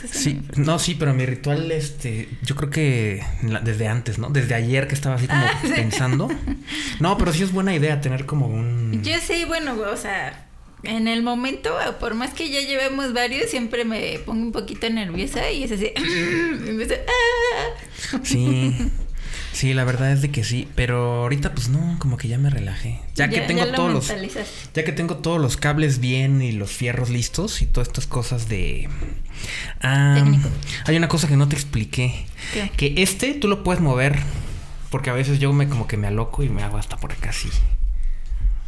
cosas. Sí, no, sí, pero mi ritual, este, yo creo que desde antes, ¿no? Desde ayer que estaba así como ah, pensando. No, pero sí es buena idea tener como un... Yo sí, bueno, o sea, en el momento, por más que ya llevemos varios, siempre me pongo un poquito nerviosa y es así. Ah". Sí. Sí, la verdad es de que sí, pero ahorita pues no, como que ya me relajé. Ya, que tengo todos los ya que tengo todos los cables bien y los fierros listos y todas estas cosas de ah, hay una cosa que no te expliqué, que este tú lo puedes mover porque a veces yo me como que me aloco y me hago hasta por acá así.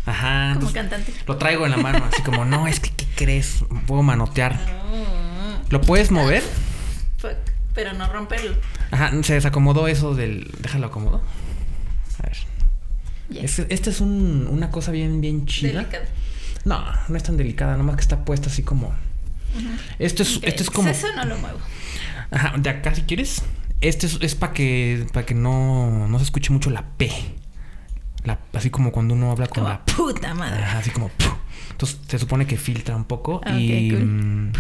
Ajá. Como cantante. Lo traigo en la mano, así como, no, es que, ¿qué crees? Puedo manotear. Ah. ¿Lo puedes mover? Pero no romperlo. Ajá, se desacomodó eso del. Déjalo acomodo. A ver. Esta es un, una cosa bien, bien chida. Delicada. No, no es tan delicada, nomás que está puesta así como. Esto es, esto es como. Eso no lo muevo. Ajá, de acá si quieres. Este es, es para que, para que no, no se escuche mucho la P. La, así como cuando uno habla con la puta madre. Ajá, así como. Entonces se supone que filtra un poco y. Mm,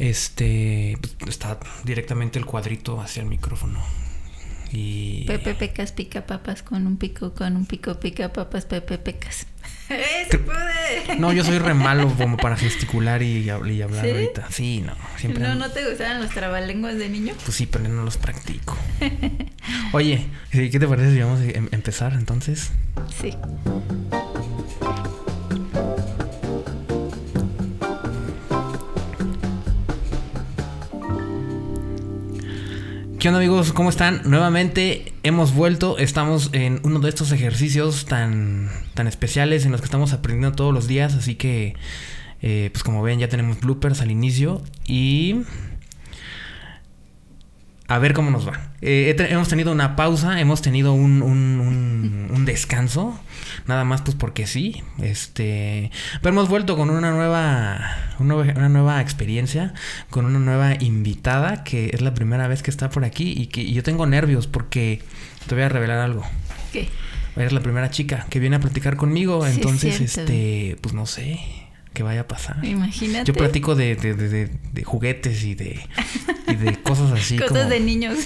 este pues, está directamente el cuadrito hacia el micrófono. Y Pepe Pecas pica papas con un pico, con un pico pica papas, Pepe Pecas. ¡Eh, se puede! No, yo soy re malo como para gesticular y, hablar ahorita. Sí, no. Siempre ¿No, ¿No te gustaban los trabalenguas de niño? Pues sí, pero no los practico. Oye, ¿qué te parece si vamos a em-, empezar entonces? Sí. ¿Qué onda amigos? ¿Cómo están? Nuevamente hemos vuelto, estamos en uno de estos ejercicios tan, tan especiales en los que estamos aprendiendo todos los días, así que eh, pues como ven ya tenemos bloopers al inicio y a ver cómo nos va. Eh, hemos tenido una pausa, hemos tenido un, un, descanso, nada más pues porque sí. Este, pero hemos vuelto con una nueva, una, nueva experiencia, con una nueva invitada que es la primera vez que está por aquí y que yo tengo nervios porque te voy a revelar algo. ¿Qué? Eres la primera chica que viene a platicar conmigo, entonces, este, pues no sé que vaya a pasar. Imagínate. Yo platico de, de, de, de juguetes y de, y de cosas así. cosas de niños.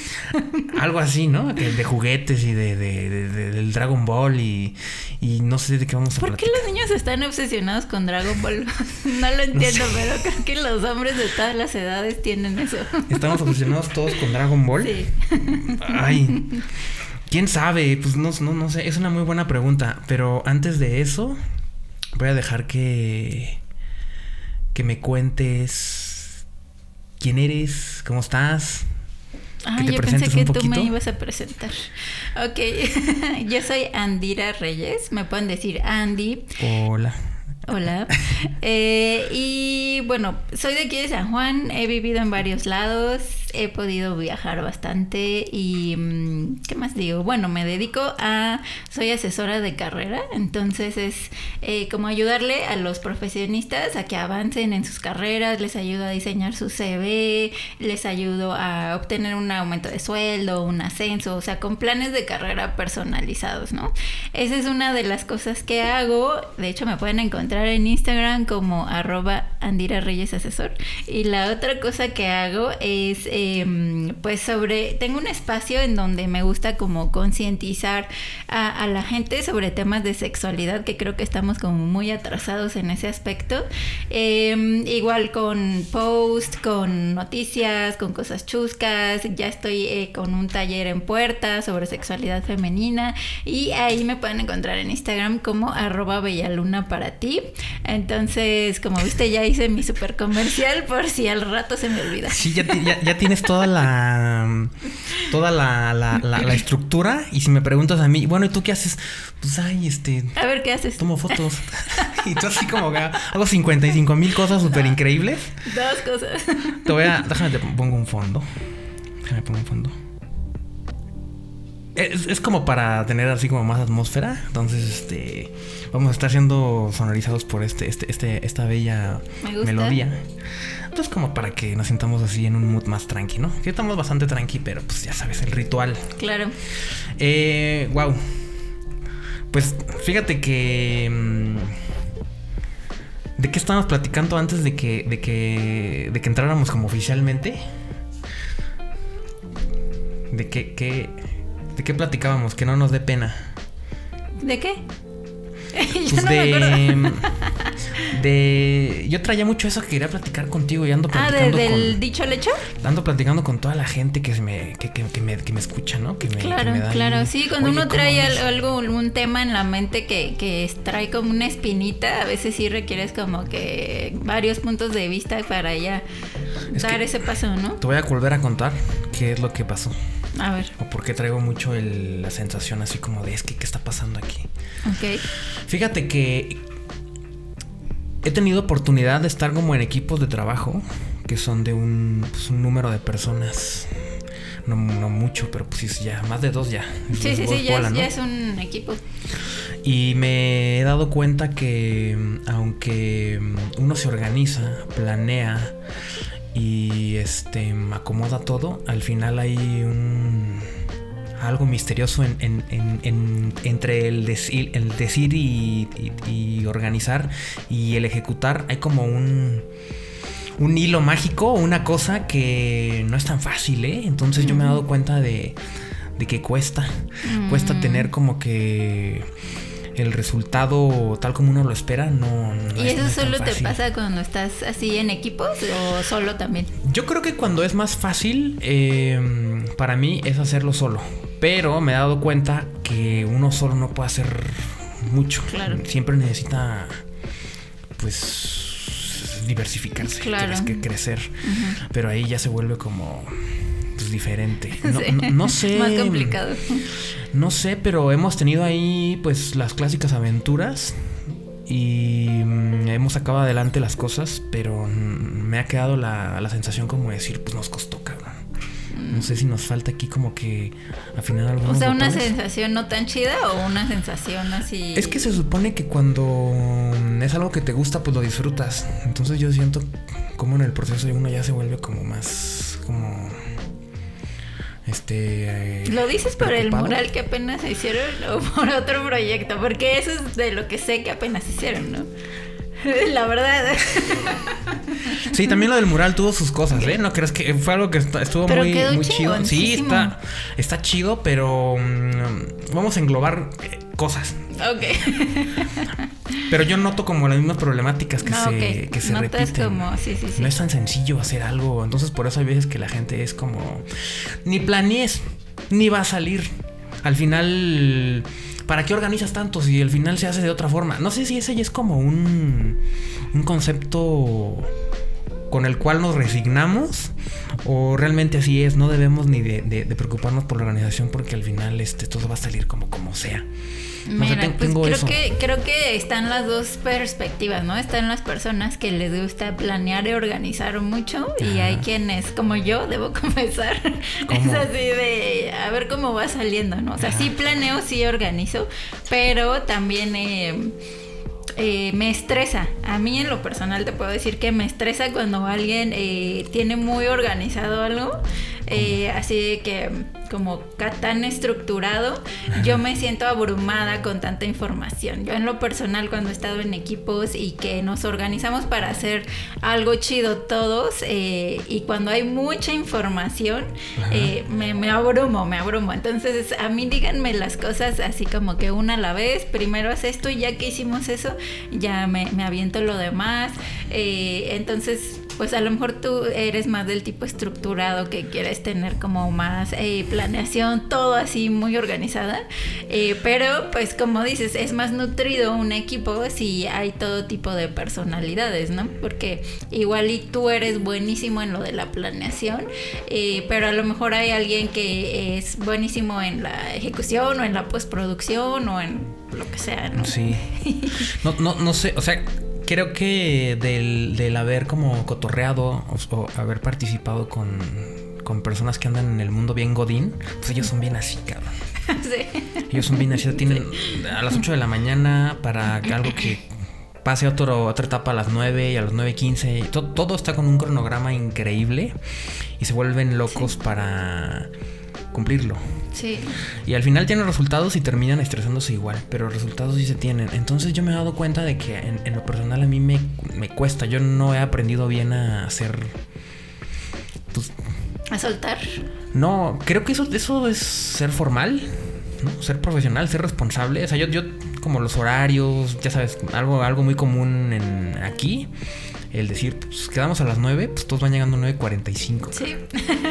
Algo así, ¿no? De juguetes y de, del Dragon Ball y, y, no sé de qué vamos a ¿Por qué los niños están obsesionados con Dragon Ball? no lo entiendo, pero creo que los hombres de todas las edades tienen eso. ¿Estamos obsesionados todos con Dragon Ball? Sí. Ay. ¿Quién sabe? Pues no, no, no sé. Es una muy buena pregunta. Pero antes de eso voy a dejar que, que me cuentes quién eres, cómo estás. Ah, yo pensé que tú me ibas a presentar. Ok, yo soy Andira Reyes, me pueden decir Andy. Hola. Hola. Eh, y bueno, soy de aquí de San Juan, he vivido en varios lados, he podido viajar bastante y mm, ¿qué más digo? Bueno, me dedico a, soy asesora de carrera, entonces es eh, como ayudarle a los profesionistas a que avancen en sus carreras, les ayudo a diseñar su CV, les ayudo a obtener un aumento de sueldo, un ascenso, o sea, con planes de carrera personalizados, ¿no? Esa es una de las cosas que hago, de hecho me pueden encontrar en Instagram como arroba Andira Reyes Asesor y la otra cosa que hago es... Em, pues sobre, tengo un espacio en donde me gusta como concientizar a, la gente sobre temas de sexualidad, que creo que estamos como muy atrasados en ese aspecto. Em, igual con post, con noticias, con cosas chuscas, ya estoy eh, con un taller en puerta sobre sexualidad femenina y ahí me pueden encontrar en Instagram como arroba bellaluna para ti. Entonces, como viste, ya hice mi super comercial por si al rato se me olvida. Sí, ya, ya, ya tienes toda la toda la, la, la, estructura y si me preguntas a mí, bueno, ¿y tú qué haces? Pues ay, este... A ver, ¿qué haces? Tomo fotos. y tú así como hago 55 mil cosas súper increíbles. Dos cosas. Te voy a... Déjame te pongo un fondo. Déjame pongo un fondo. Es, es, como para tener así como más atmósfera. Entonces, este. Vamos a estar siendo sonorizados por este, este, este, esta bella melodía. Pues como para que nos sintamos así en un mood más tranqui, ¿no? Que estamos bastante tranqui, pero pues ya sabes, el ritual. Claro. Eh, wow. Pues fíjate que... Mm, ¿De qué estábamos platicando antes de que, de que, de que entráramos como oficialmente? ¿De qué, qué, de qué platicábamos? Que no nos dé pena. ¿De qué? Pues no de, de. Yo traía mucho eso que quería platicar contigo y ando platicando. Ah, del dicho al hecho. Ando platicando con toda la gente que me, que, que, me, que me escucha, ¿no? Que me, claro, claro. Sí, cuando uno trae algo, un tema en la mente que, que trae como una espinita, a veces sí requieres como que varios puntos de vista para ya dar ese paso, ¿no? Te voy a volver a contar qué es lo que pasó. A ver. O porque traigo mucho la sensación así como de es que qué está pasando aquí. Ok. Fíjate que he tenido oportunidad de estar como en equipos de trabajo que son de un, pues, número de personas. No, mucho, pero pues ya, más de dos ya. Sí, sí, sí, ya, es un equipo. Y me he dado cuenta que aunque uno se organiza, planea, y este acomoda todo, al final hay un algo misterioso en, entre el decir, el decir y, organizar y el ejecutar. Hay como un, un hilo mágico, una cosa que no es tan fácil, ¿eh? Entonces yo me he dado cuenta de, de que cuesta. Cuesta mm. tener como que el resultado tal como uno lo espera no, ¿Y eso solo te pasa cuando estás así en equipos o solo también? Yo creo que cuando es más fácil eh, para mí es hacerlo solo, pero me he dado cuenta que uno solo no puede hacer mucho. Claro. Siempre necesita pues diversificarse, tienes que crecer, pero ahí ya se vuelve como pues, diferente. No, sé. Más complicado. No sé, pero hemos tenido ahí pues las clásicas aventuras y mm, hemos sacado adelante las cosas, pero me ha quedado la, la sensación como de decir, pues nos costó, cabrón. No sé si nos falta aquí como que afinar algo. O sea, una sensación no tan chida o una sensación así. Es que se supone que cuando es algo que te gusta, pues lo disfrutas. Entonces yo siento como en el proceso de uno ya se vuelve como más como este. ¿Lo dices por el mural que apenas hicieron o por otro proyecto? Porque eso es de lo que sé que apenas hicieron, ¿no? La verdad. Sí, también lo del mural tuvo sus cosas, ¿eh? No crees que fue algo que estuvo muy, muy chido. Sí, está, está chido, pero mm, vamos a englobar eh, cosas. Ok. Pero yo noto como las mismas problemáticas que se, que se repiten. Como, sí, sí, sí. No es tan sencillo hacer algo. Entonces por eso hay veces que la gente es como. Ni planees, ni va a salir. Al final. ¿Para qué organizas tanto si al final se hace de otra forma? No sé si ese ya es como un, un concepto con el cual nos resignamos o realmente así es, no debemos ni de, preocuparnos por la organización porque al final este, todo va a salir como, como sea. Mira, pues creo que creo que están las dos perspectivas, ¿no? Están las personas que les gusta planear y organizar mucho y hay quienes, como yo, debo confesar, es así de a ver cómo va saliendo, ¿no? O sea, sí planeo, sí organizo, pero también eh, eh, me estresa. A mí en lo personal te puedo decir que me estresa cuando alguien eh, tiene muy organizado algo, eh, así que como tan estructurado, yo me siento abrumada con tanta información. Yo en lo personal cuando he estado en equipos y que nos organizamos para hacer algo chido todos y cuando hay mucha información, me, me abrumo, me abrumo. Entonces a mí díganme las cosas así como que una a la vez, primero haz esto y ya que hicimos eso, ya me, aviento lo demás. Eh, entonces, pues a lo mejor tú eres más del tipo estructurado que quieres tener como más eh, planeación, todo así muy organizada. Eh, pero pues como dices, es más nutrido un equipo si hay todo tipo de personalidades, ¿no? Porque igual y tú eres buenísimo en lo de la planeación, pero a lo mejor hay alguien que es buenísimo en la ejecución o en la postproducción o en lo que sea, ¿no? Sí. No, no, no sé, o sea, creo que del, del haber como cotorreado o, haber participado con, con, personas que andan en el mundo bien godín, pues ellos son bien así, cabrón. Sí. Ellos son bien así, tienen a las 8 de la mañana para algo que pase otro, otra etapa a las 9 y a las 9.15. Todo, todo está con un cronograma increíble y se vuelven locos para cumplirlo. Sí. Y al final tienen resultados y terminan estresándose igual, pero resultados sí se tienen. Entonces yo me he dado cuenta de que en, lo personal a mí me, me, cuesta. Yo no he aprendido bien a hacer... Pues, a soltar. No, creo que eso, eso es ser formal, ¿no? ser profesional, ser responsable. O sea, yo, yo como los horarios, ya sabes, algo, algo muy común en aquí el decir, pues quedamos a las 9, pues todos van llegando a 9.45. Sí.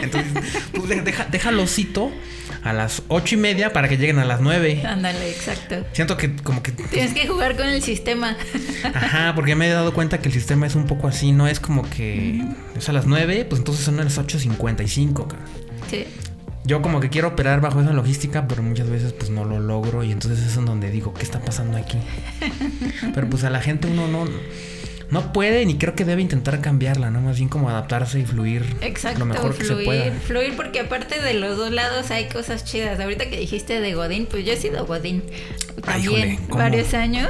Entonces, pues deja, déjalo cito a las ocho y media para que lleguen a las 9. Ándale, exacto. Siento que como que... Tienes que jugar con el sistema. Ajá, porque me he dado cuenta que el sistema es un poco así, no es como que es a las 9, pues entonces son a las 8.55, Sí. Yo como que quiero operar bajo esa logística, pero muchas veces pues no lo logro y entonces es en donde digo, ¿qué está pasando aquí? pero pues a la gente uno no no puede ni creo que debe intentar cambiarla, ¿no? Más bien como adaptarse y fluir Exacto, lo mejor que se pueda. Fluir porque aparte de los dos lados hay cosas chidas. Ahorita que dijiste de Godín, pues yo he sido Godín también varios años.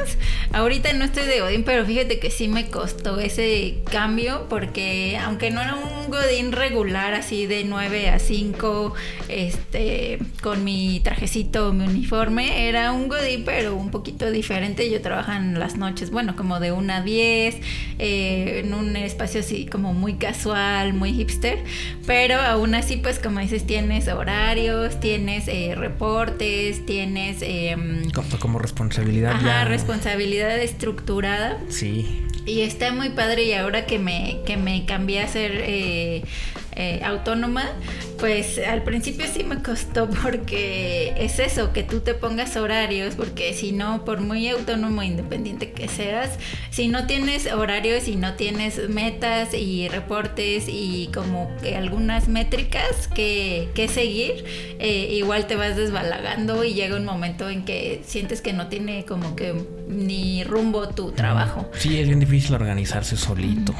Ahorita no estoy de Godín, pero fíjate que sí me costó ese cambio porque aunque no era un Godín regular así de 9 a 5, este, con mi trajecito, mi uniforme, era un Godín pero un poquito diferente. Yo trabajaba en las noches, bueno, como de 1 a 10 eh, en un espacio así como muy casual, muy hipster, pero aún así pues como dices tienes horarios, tienes eh, reportes, tienes... Em, como, responsabilidad. Ajá, responsabilidad estructurada. Sí. Y está muy padre y ahora que me, que me cambié a ser eh, autónoma, pues al principio sí me costó porque es eso, que tú te pongas horarios, porque si no, por muy autónomo e independiente que seas, si no tienes horarios y no tienes metas y reportes y como que algunas métricas que, que seguir, eh, igual te vas desbalagando y llega un momento en que sientes que no tiene como que ni rumbo tu trabajo. Sí, es bien difícil organizarse solito.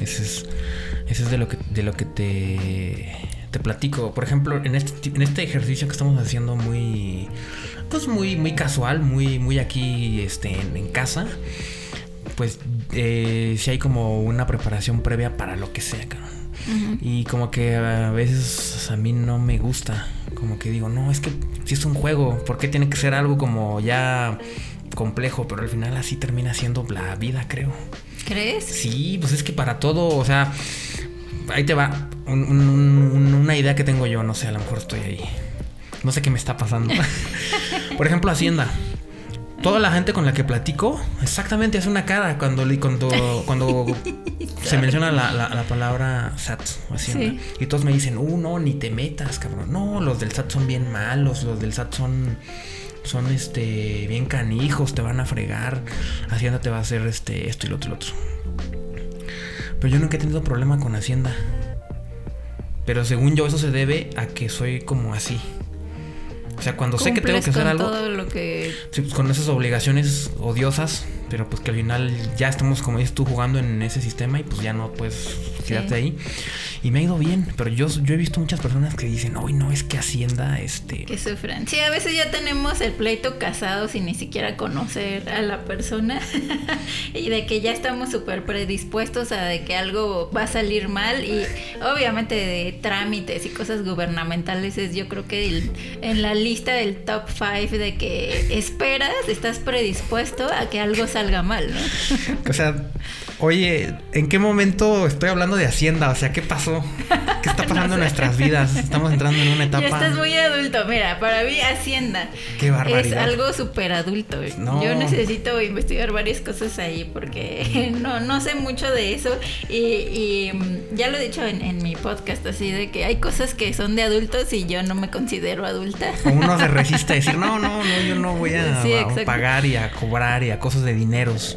Ese es eso es de lo que, de lo que te, te platico. Por ejemplo, en este, en este ejercicio que estamos haciendo muy, pues muy, muy casual, muy, muy aquí este, en, casa, pues eh, si hay como una preparación previa para lo que sea, Y como que a veces a mí no me gusta. Como que digo, no, es que si es un juego, ¿por qué tiene que ser algo como ya complejo? Pero al final así termina siendo la vida, creo. ¿Crees? Sí, pues es que para todo, o sea, ahí te va una idea que tengo yo, no sé, a lo mejor estoy ahí. No sé qué me está pasando. Por ejemplo, Hacienda. Toda la gente con la que platico exactamente hace una cara cuando, cuando, cuando se menciona la, palabra SAT Hacienda. Y todos me dicen, uh, no, ni te metas, cabrón. No, los del SAT son bien malos, los del SAT son son este bien canijos, te van a fregar, Hacienda te va a hacer este esto y lo otro y lo otro. Pero yo nunca he tenido problema con Hacienda. Pero según yo eso se debe a que soy como así. O sea, cuando sé que tengo que hacer algo... Todo lo que... Pues con esas obligaciones odiosas pero pues que al final ya estamos, como dices tú, jugando en ese sistema y pues ya no puedes quedarte ahí. Y me ha ido bien, pero yo, yo he visto muchas personas que dicen, hoy no, es que Hacienda, este... Que sufran. Sí, a veces ya tenemos el pleito casado sin ni siquiera conocer a la persona y de que ya estamos súper predispuestos a de que algo va a salir mal y obviamente de trámites y cosas gubernamentales es yo creo que en la lista del top 5 de que esperas, estás predispuesto a que algo salga salga mal, ¿no? O sea, oye, ¿en qué momento estoy hablando de Hacienda? O sea, ¿qué pasó? ¿Qué está pasando en nuestras vidas? Estamos entrando en una etapa. Ya estás muy adulto. Mira, para mí Hacienda qué barbaridad. es algo súper adulto. Yo necesito investigar varias cosas ahí porque no, no sé mucho de eso. Y, mm, ya lo he dicho en, mi podcast, así de que hay cosas que son de adultos y yo no me considero adulta. Uno se resiste a decir, no, no, no, yo no voy a, a pagar y a cobrar y a cosas de dineros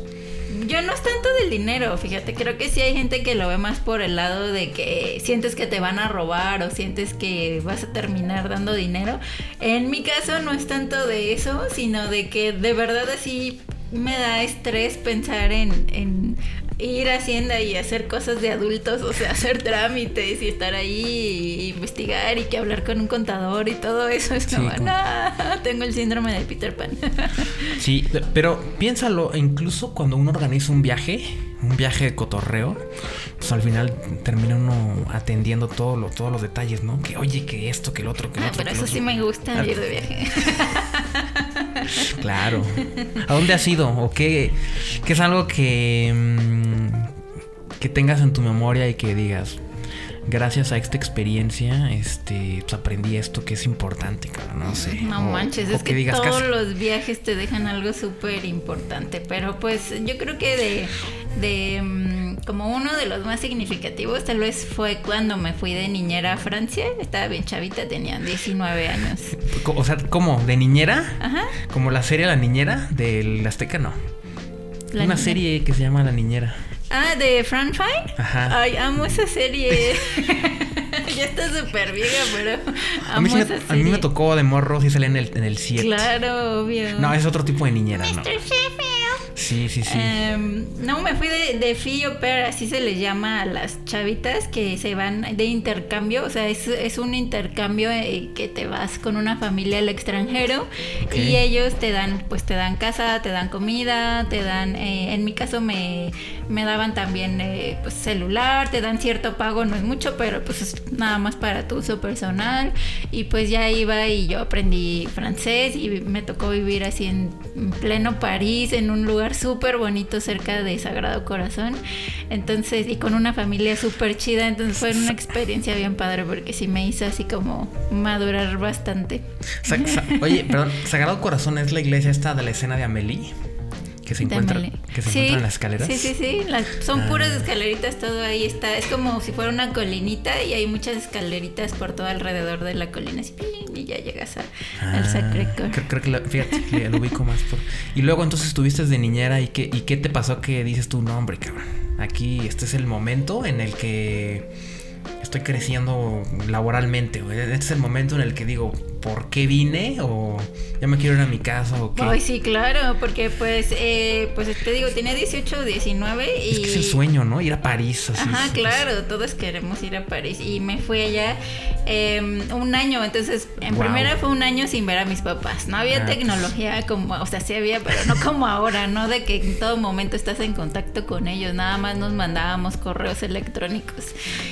yo no es tanto del dinero, fíjate, creo que sí hay gente que lo ve más por el lado de que sientes que te van a robar o sientes que vas a terminar dando dinero. En mi caso no es tanto de eso, sino de que de verdad así me da estrés pensar en, ir a Hacienda y hacer cosas de adultos, o sea, hacer trámites y estar ahí y investigar y que hablar con un contador y todo eso es como, no, tengo el síndrome de Peter Pan. sí, pero piénsalo, incluso cuando uno organiza un viaje, un viaje de cotorreo, pues al final termina uno atendiendo todo todos los detalles, ¿no? Que oye, que esto, que el otro, que el ah, otro. Pero eso sí me gusta ir de viaje. Claro. ¿A dónde has ido? ¿O qué, qué es algo que, mm, que tengas en tu memoria y que digas, gracias a esta experiencia, este, pues aprendí esto que es importante, no sé. No manches, es que, todos los viajes te dejan algo súper importante, pero pues yo creo que de, de mm, como uno de los más significativos tal vez fue cuando me fui de niñera a Francia, estaba bien chavita, tenía 19 años. O sea, ¿cómo? ¿De niñera? Ajá. Como la serie La Niñera del Azteca, no. Una serie que se llama La Niñera. Ah, de Fran Fine. Ajá. Ay, amo esa serie. ya está súper vieja, pero amo a mí, esa serie. A mí me tocó de morro si salía en el, en el 7. Claro, obvio. No, es otro tipo de niñera, ¿no? Sí, sí, sí. Em, no, me fui de, de pero así se les llama a las chavitas que se van de intercambio. O sea, es, es un intercambio eh, que te vas con una familia al extranjero y ellos te dan, pues te dan casa, te dan comida, te dan, eh, en mi caso me, me daban también eh, pues celular, te dan cierto pago, no es mucho, pero pues es nada más para tu uso personal. Y pues ya iba y yo aprendí francés y me tocó vivir así en pleno París, en un lugar súper bonito cerca de Sagrado Corazón. Entonces, y con una familia súper chida, entonces fue una experiencia bien padre porque sí me hizo así como madurar bastante. oye, perdón, Sagrado Corazón es la iglesia esta de la escena de Amelie que se encuentra, que se encuentran las escaleras. Sí, sí, sí. son ah. puras escaleritas, todo ahí está. Es como si fuera una colinita y hay muchas escaleritas por todo alrededor de la colina. y ya llegas a, al ah, Sacré Creo, que fíjate, lo ubico más por. Y luego entonces estuviste de niñera y qué, y qué te pasó que dices tu nombre, cabrón. Aquí este es el momento en el que estoy creciendo laboralmente. Este es el momento en el que digo, por qué vine o ya me quiero ir a mi casa o qué. Ay, sí, claro, porque pues, eh, pues te digo, tenía 18 o 19 y... Es que es el sueño, ¿no? Ir a París. Así, Ajá, claro, todos queremos ir a París y me fui allá em, un año, entonces en primera fue un año sin ver a mis papás. No había ah, pues. tecnología como, o sea, sí había, pero no como ahora, ¿no? De que en todo momento estás en contacto con ellos, nada más nos mandábamos correos electrónicos.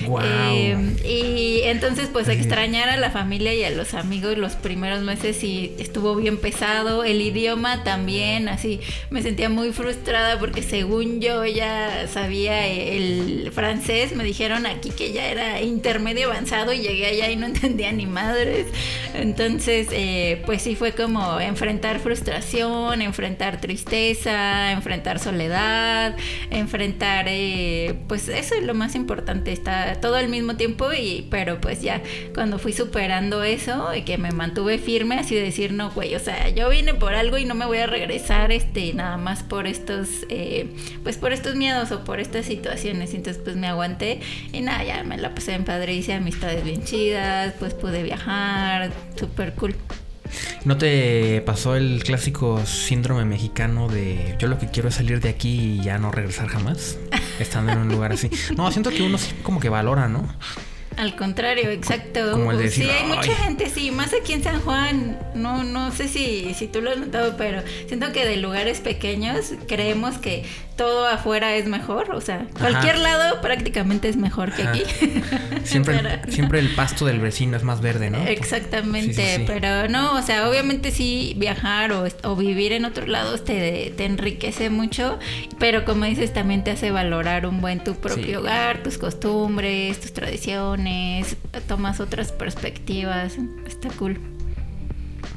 Wow. Em, y entonces pues extrañar a la familia y a los amigos los primeros meses y estuvo bien pesado. El idioma también, así me sentía muy frustrada porque según yo ya sabía el francés, me dijeron aquí que ya era intermedio avanzado y llegué allá y no entendía ni madres. Entonces, eh, pues sí fue como enfrentar frustración, enfrentar tristeza, enfrentar soledad, enfrentar, eh, pues eso es lo más importante, está todo al mismo tiempo y, pero pues ya cuando fui superando eso y que me mantuve firme, así de decir, no, güey, o sea, yo vine por algo y no me voy a regresar, este, nada más por estos, eh, pues por estos miedos o por estas situaciones. Entonces, pues me aguanté y nada, ya me la pasé en padre, hice amistades bien chidas, pues pude viajar, súper cool. ¿No te pasó el clásico síndrome mexicano de yo lo que quiero es salir de aquí y ya no regresar jamás? Estando en un lugar así. No, siento que uno sí como que valora, ¿no? Al contrario, exacto. Como el sí, hay mucha gente, sí, más aquí en San Juan, no, no sé si, si tú lo has notado, pero siento que de lugares pequeños creemos que todo afuera es mejor, o sea, cualquier lado prácticamente es mejor que aquí. Siempre, siempre el pasto del vecino es más verde, ¿no? Exactamente, pero no, o sea, obviamente sí viajar o, o vivir en otros lados te, te, enriquece mucho, pero como dices, también te hace valorar un buen tu propio hogar, tus costumbres, tus tradiciones, tomas otras perspectivas, está cool.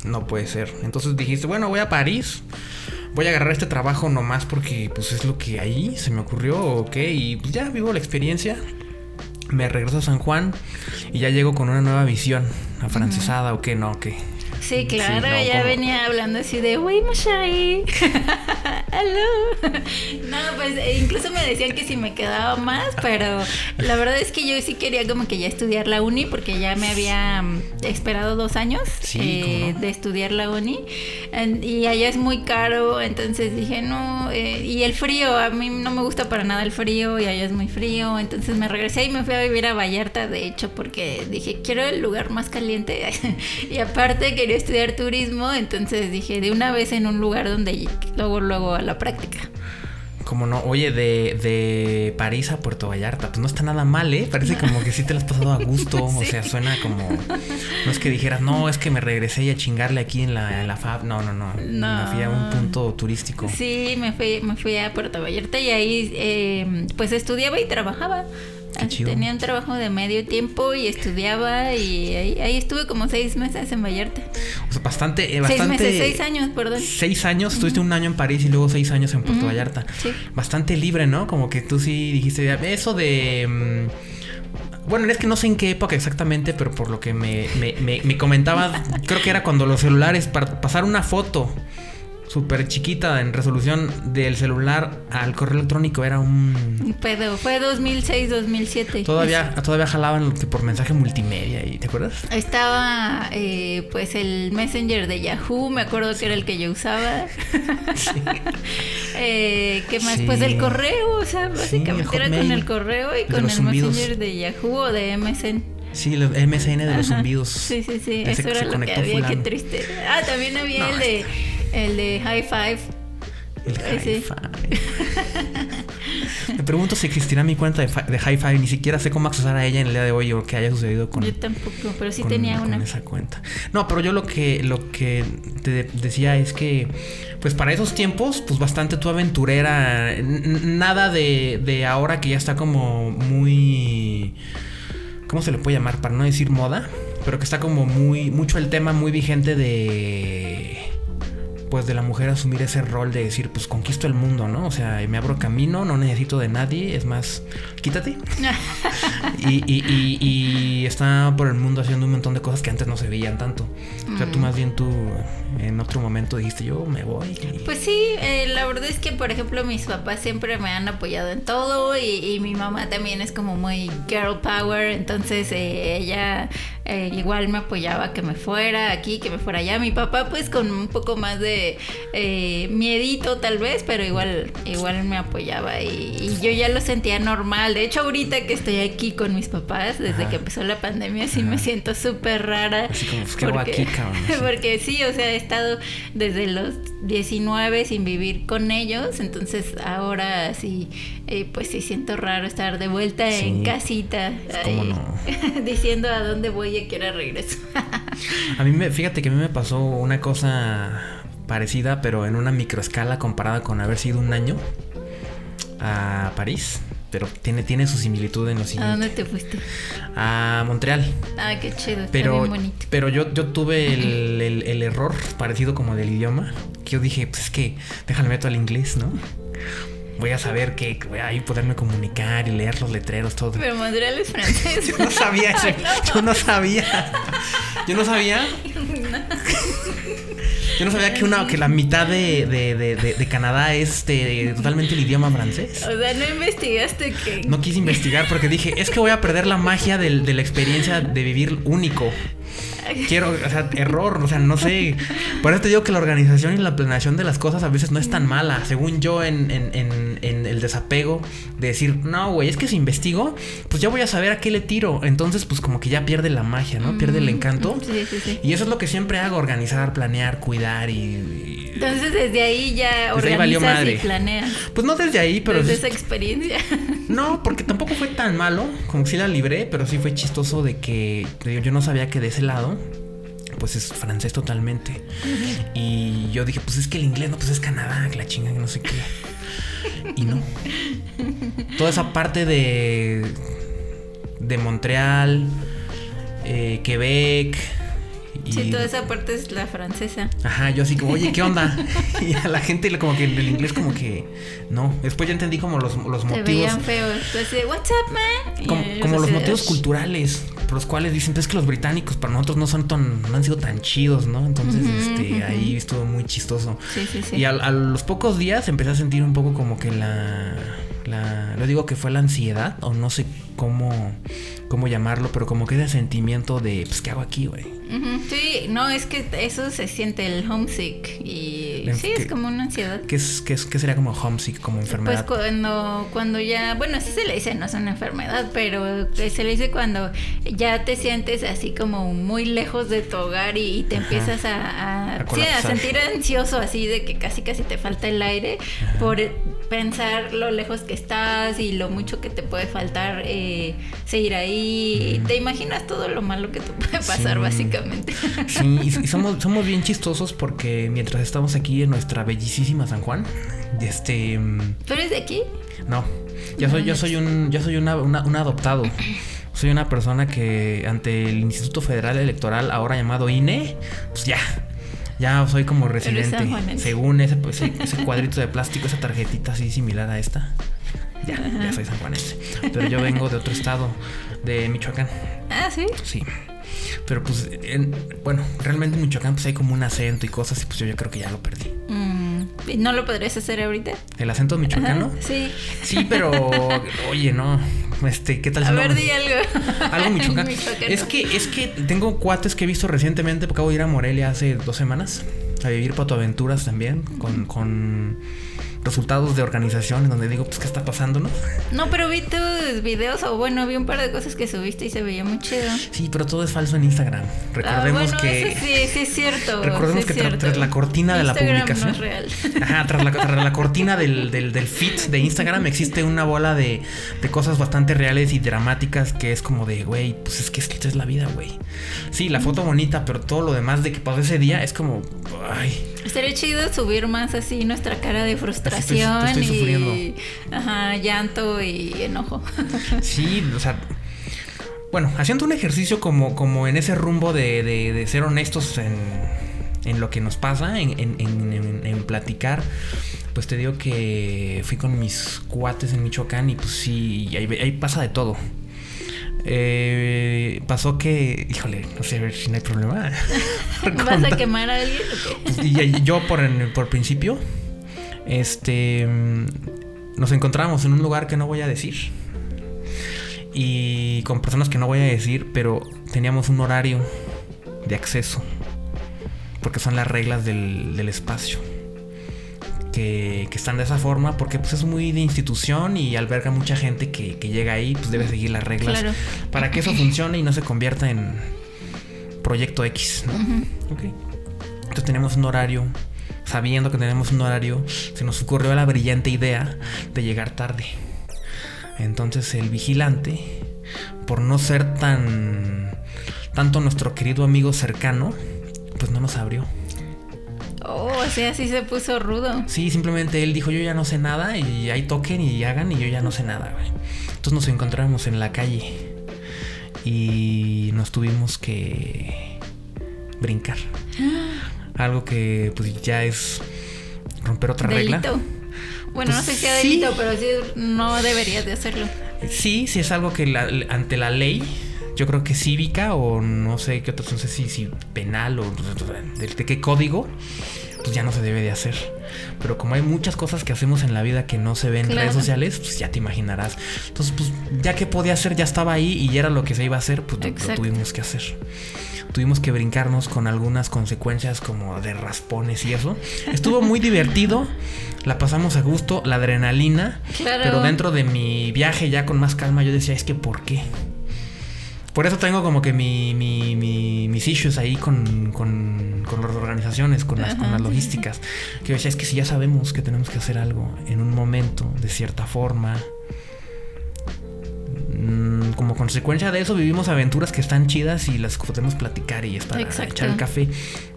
No puede ser. Entonces dijiste, bueno, voy a París voy a agarrar este trabajo nomás porque pues es lo que ahí se me ocurrió, ok, y pues ya vivo la experiencia. Me regreso a San Juan y ya llego con una nueva visión afrancesada o qué, no, qué. Sí, claro, ya venía hablando así de, wey, Mashai. Hello. no, pues e incluso me decían que si me quedaba más, pero la verdad es que yo sí quería como que ya estudiar la uni, porque ya me había mm, esperado dos años eh, de estudiar la uni. y allá es muy caro, entonces dije, no, eh, y el frío, a mí no me gusta para nada el frío, y allá es muy frío, entonces me regresé y me fui a vivir a Vallarta, de hecho, porque dije, quiero el lugar más caliente. y aparte quería estudiar turismo, entonces dije, de una vez en un lugar donde luego, luego a la práctica. Como no, oye, de, de París a Puerto Vallarta, pues no está nada mal, ¿eh? Parece como que sí te lo has pasado a gusto, o sea, suena como... No es que dijeras, no, es que me regresé y a chingarle aquí en la, en la FAB, no, no, no, no. Me fui a un punto turístico. Sí, me fui, me fui a Puerto Vallarta y ahí eh, pues estudiaba y trabajaba. Tenía un trabajo de medio tiempo y estudiaba y ahí, estuve como seis meses en Vallarta. O sea, bastante, bastante. Seis meses, seis años, perdón. Seis años, estuviste un año en París y luego seis años en Puerto Vallarta. Sí. Bastante libre, ¿no? Como que tú sí dijiste, eso de... Mm, bueno, es que no sé en qué época exactamente, pero por lo que me, me, me, me comentabas, creo que era cuando los celulares, para pasar una foto súper chiquita en resolución del celular al correo electrónico era un... Pedo, fue 2006, 2007. Todavía, todavía jalaban por mensaje multimedia, ¿y ¿te acuerdas? Estaba eh, pues el Messenger de Yahoo, me acuerdo que era el que yo usaba. Sí. eh, ¿Qué más? Pues el correo, o sea, básicamente era con el correo y con el Messenger de Yahoo o de MSN. Sí, el MSN de los zumbidos. Sí, sí, sí. Eso era lo que había, qué triste. Ah, también había el de el de High Five. El High Five. Me pregunto si existirá mi cuenta de, de High Five. Ni siquiera sé cómo accesar a ella en el día de hoy o qué haya sucedido con. Yo tampoco, pero sí tenía una. esa cuenta. No, pero yo lo que, lo que te decía es que, pues para esos tiempos, pues bastante tu aventurera. Nada de, de ahora que ya está como muy. ¿Cómo se le puede llamar? Para no decir moda. Pero que está como muy. Mucho el tema muy vigente de pues de la mujer asumir ese rol de decir, pues conquisto el mundo, ¿no? O sea, me abro camino, no necesito de nadie, es más, quítate. y, y, y, está por el mundo haciendo un montón de cosas que antes no se veían tanto. O sea, tú mm. más bien tú en otro momento dijiste, yo me voy. Pues sí, eh, la verdad es que, por ejemplo, mis papás siempre me han apoyado en todo y, mi mamá también es como muy girl power, entonces eh, ella eh, igual me apoyaba que me fuera aquí, que me fuera allá. Mi papá pues con un poco más de eh, miedito tal vez, pero igual, igual me apoyaba y, yo ya lo sentía normal. De hecho ahorita que estoy aquí con mis papás, desde que empezó la pandemia, sí me siento súper rara. Así como, pues, porque, aquí, porque sí, o sea, estado desde los 19 sin vivir con ellos, entonces ahora sí, eh, pues sí siento raro estar de vuelta en casita, diciendo a dónde voy y a qué hora regreso. a mí me, fíjate que a mí me pasó una cosa parecida, pero en una microescala comparada con haber sido un año a París pero tiene, tiene su similitud en lo siguiente. ¿A dónde te fuiste? A Montreal. Ah, qué chido. Pero, bien bonito. pero yo, yo tuve el, error parecido como del idioma. Que yo dije, pues es que déjame meto al inglés, ¿no? Voy a saber que voy a ahí poderme comunicar y leer los letreros, todo. Pero Montreal es francés. yo no sabía eso. Yo no sabía. Yo no sabía. Yo no sabía que una que la mitad de, de, Canadá es totalmente el idioma francés. O sea, no investigaste que. No quise investigar porque dije, es que voy a perder la magia de la experiencia de vivir único. Quiero, o sea, error, o sea, no sé. Por eso te digo que la organización y la planeación de las cosas a veces no es tan mala. Según yo, en, el desapego de decir, no, güey, es que si investigo, pues ya voy a saber a qué le tiro. Entonces, pues como que ya pierde la magia, ¿no? Pierde el encanto. Sí, sí, sí. Y eso es lo que siempre hago, organizar, planear, cuidar y... Entonces desde ahí ya organizas y planeas. Pues no desde ahí, pero... Desde esa experiencia. No, porque tampoco fue tan malo, como que sí la libré, pero sí fue chistoso de que yo no sabía que de ese lado pues es francés totalmente. Y yo dije, pues es que el inglés no, pues es Canadá, que la chinga, que no sé qué. Y no. Toda esa parte de. de Montreal, eh, Quebec. Y... Sí, toda esa parte es la francesa. Ajá, yo así como, oye, ¿qué onda? y a la gente como que el inglés como que no. Después ya entendí como los, los motivos. Veían feos. What's up, man? Como, como los motivos culturales los cuales dicen, pues es que los británicos para nosotros no son tan, no han sido tan chidos, ¿no? Entonces, este, ahí estuvo muy chistoso. Sí, sí, sí. Y a, los pocos días empecé a sentir un poco como que la, la, lo digo que fue la ansiedad, o no sé cómo, cómo llamarlo, pero como que ese sentimiento de, pues, ¿qué hago aquí, güey? Sí, no, es que eso se siente el homesick y sí, es como una ansiedad. ¿Qué, es, qué, es, qué sería como homesick, como pues enfermedad? Pues cuando, cuando ya, bueno, así se le dice, no es una enfermedad, pero se le dice cuando ya te sientes así como muy lejos de tu hogar y, te empiezas a, a, sí, a, sentir ansioso, así de que casi casi te falta el aire por pensar lo lejos que estás y lo mucho que te puede faltar eh, seguir ahí. Te imaginas todo lo malo que te puede pasar, básicamente. Sí, y, somos, somos bien chistosos porque mientras estamos aquí en nuestra bellísima San Juan, este... ¿Tú eres de aquí? No, yo soy, yo soy un, yo soy una, un adoptado. Soy una persona que ante el Instituto Federal Electoral, ahora llamado INE, pues ya, ya soy como residente. Según ese, pues, ese, cuadrito de plástico, esa tarjetita así similar a esta. Ya, ya soy sanjuanense. Pero yo vengo de otro estado, de Michoacán. Ah, sí. Sí. Pero pues, bueno, realmente en Michoacán pues hay como un acento y cosas y pues yo, creo que ya lo perdí. Mm, ¿No lo podrías hacer ahorita? ¿El acento michoacano? sí. Sí, pero oye, no. Este, ¿qué tal si di algo. Algo. Es que, es que tengo cuates que he visto recientemente, porque acabo de ir a Morelia hace dos semanas a vivir Aventuras también, con, con resultados de organización en donde digo, pues, ¿qué está pasando, no? No, pero vi tus videos, o bueno, vi un par de cosas que subiste y se veía muy chido. Sí, pero todo es falso en Instagram. Recordemos ah, que. sí, sí, es cierto. Recordemos que tras la cortina de la publicación. No es real. Ajá, tras la, cortina del, del, del, feed de Instagram existe una bola de, de cosas bastante reales y dramáticas que es como de, güey, pues es que esta es la vida, güey. Sí, la foto bonita, pero todo lo demás de que pasó ese día es como, ay. Estaría chido subir más así nuestra cara de frustración y ajá, llanto y enojo. Sí, o sea, bueno, haciendo un ejercicio como, como en ese rumbo de, de, ser honestos en, en, lo que nos pasa, en, en, en, platicar, pues te digo que fui con mis cuates en Michoacán y pues sí, ahí, ahí pasa de todo. Eh, pasó que, híjole, no sé a ver si no hay problema. ¿Vas a quemar a alguien? y yo por, por principio, este, nos encontramos en un lugar que no voy a decir. Y con personas que no voy a decir, pero teníamos un horario de acceso. Porque son las reglas del, del espacio que, están de esa forma porque pues es muy de institución y alberga mucha gente que, llega ahí, pues debe seguir las reglas para que eso funcione y no se convierta en proyecto X. Entonces tenemos un horario, sabiendo que tenemos un horario, se nos ocurrió la brillante idea de llegar tarde. Entonces el vigilante, por no ser tan tanto nuestro querido amigo cercano, pues no nos abrió. Oh, o sea, así se puso rudo. Sí, simplemente él dijo, yo ya no sé nada y ahí toquen y hagan y yo ya no sé nada, güey. Entonces nos encontramos en la calle y nos tuvimos que brincar. Algo que pues ya es romper otra delito. regla. Bueno, no sé si sea delito, pero sí no deberías de hacerlo. Sí, sí es algo que ante la ley yo creo que cívica o no sé qué otro, no sé si, si penal o de, de, qué código, pues ya no se debe de hacer. Pero como hay muchas cosas que hacemos en la vida que no se ven en redes sociales, pues ya te imaginarás. Entonces, pues ya que podía hacer, ya estaba ahí y ya era lo que se iba a hacer, pues lo, tuvimos que hacer. Tuvimos que brincarnos con algunas consecuencias como de raspones y eso. Estuvo muy divertido, la pasamos a gusto, la adrenalina. Pero dentro de mi viaje ya con más calma yo decía, es que ¿por qué? Por eso tengo como que mi, mi, mis issues ahí con, con, con las organizaciones, con las, con las logísticas. Que yo decía, es que si ya sabemos que tenemos que hacer algo en un momento, de cierta forma, mm, como consecuencia de eso vivimos aventuras que están chidas y las podemos platicar y es para echar el café.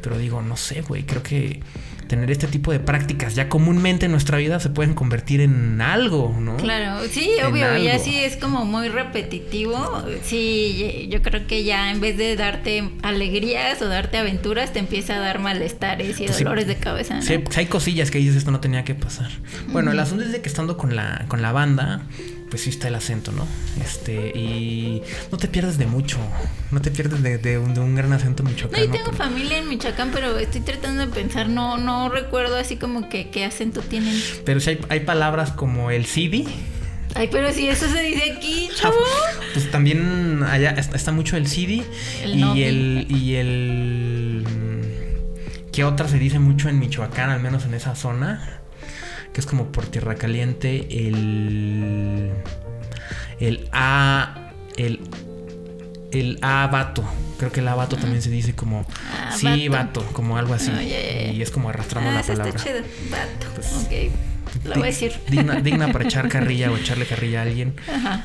Pero digo, no sé, güey, creo que tener este tipo de prácticas ya comúnmente en nuestra vida se pueden convertir en algo, ¿no? Claro, sí, obvio, y así es como muy repetitivo. Sí, yo creo que ya en vez de darte alegrías o darte aventuras, te empieza a dar malestares y pues dolores de cabeza. Sí, hay cosillas que dices esto no tenía que pasar. Bueno, el asunto es de que estando con la, con la banda, pues sí está el acento, ¿no? Este, y no te pierdes de mucho, no te pierdes de, un, gran acento michoacano. No, yo tengo familia en Michoacán, pero estoy tratando de pensar, no, no recuerdo así como que qué acento tienen. Pero sí hay, hay palabras como el CD. Ay, pero si eso se dice aquí, chavo. Pues también allá está, mucho el CD y el y el ¿Qué otra se dice mucho en Michoacán, al menos en esa zona? Que es como por tierra caliente, el. El A. El. El abato. Creo que el abato también se dice como. sí, vato, como algo así. Y es como arrastrando ah, la palabra. Está chido. Vato. Pues. Lo voy a decir. Digna, para echar carrilla o echarle carrilla a alguien.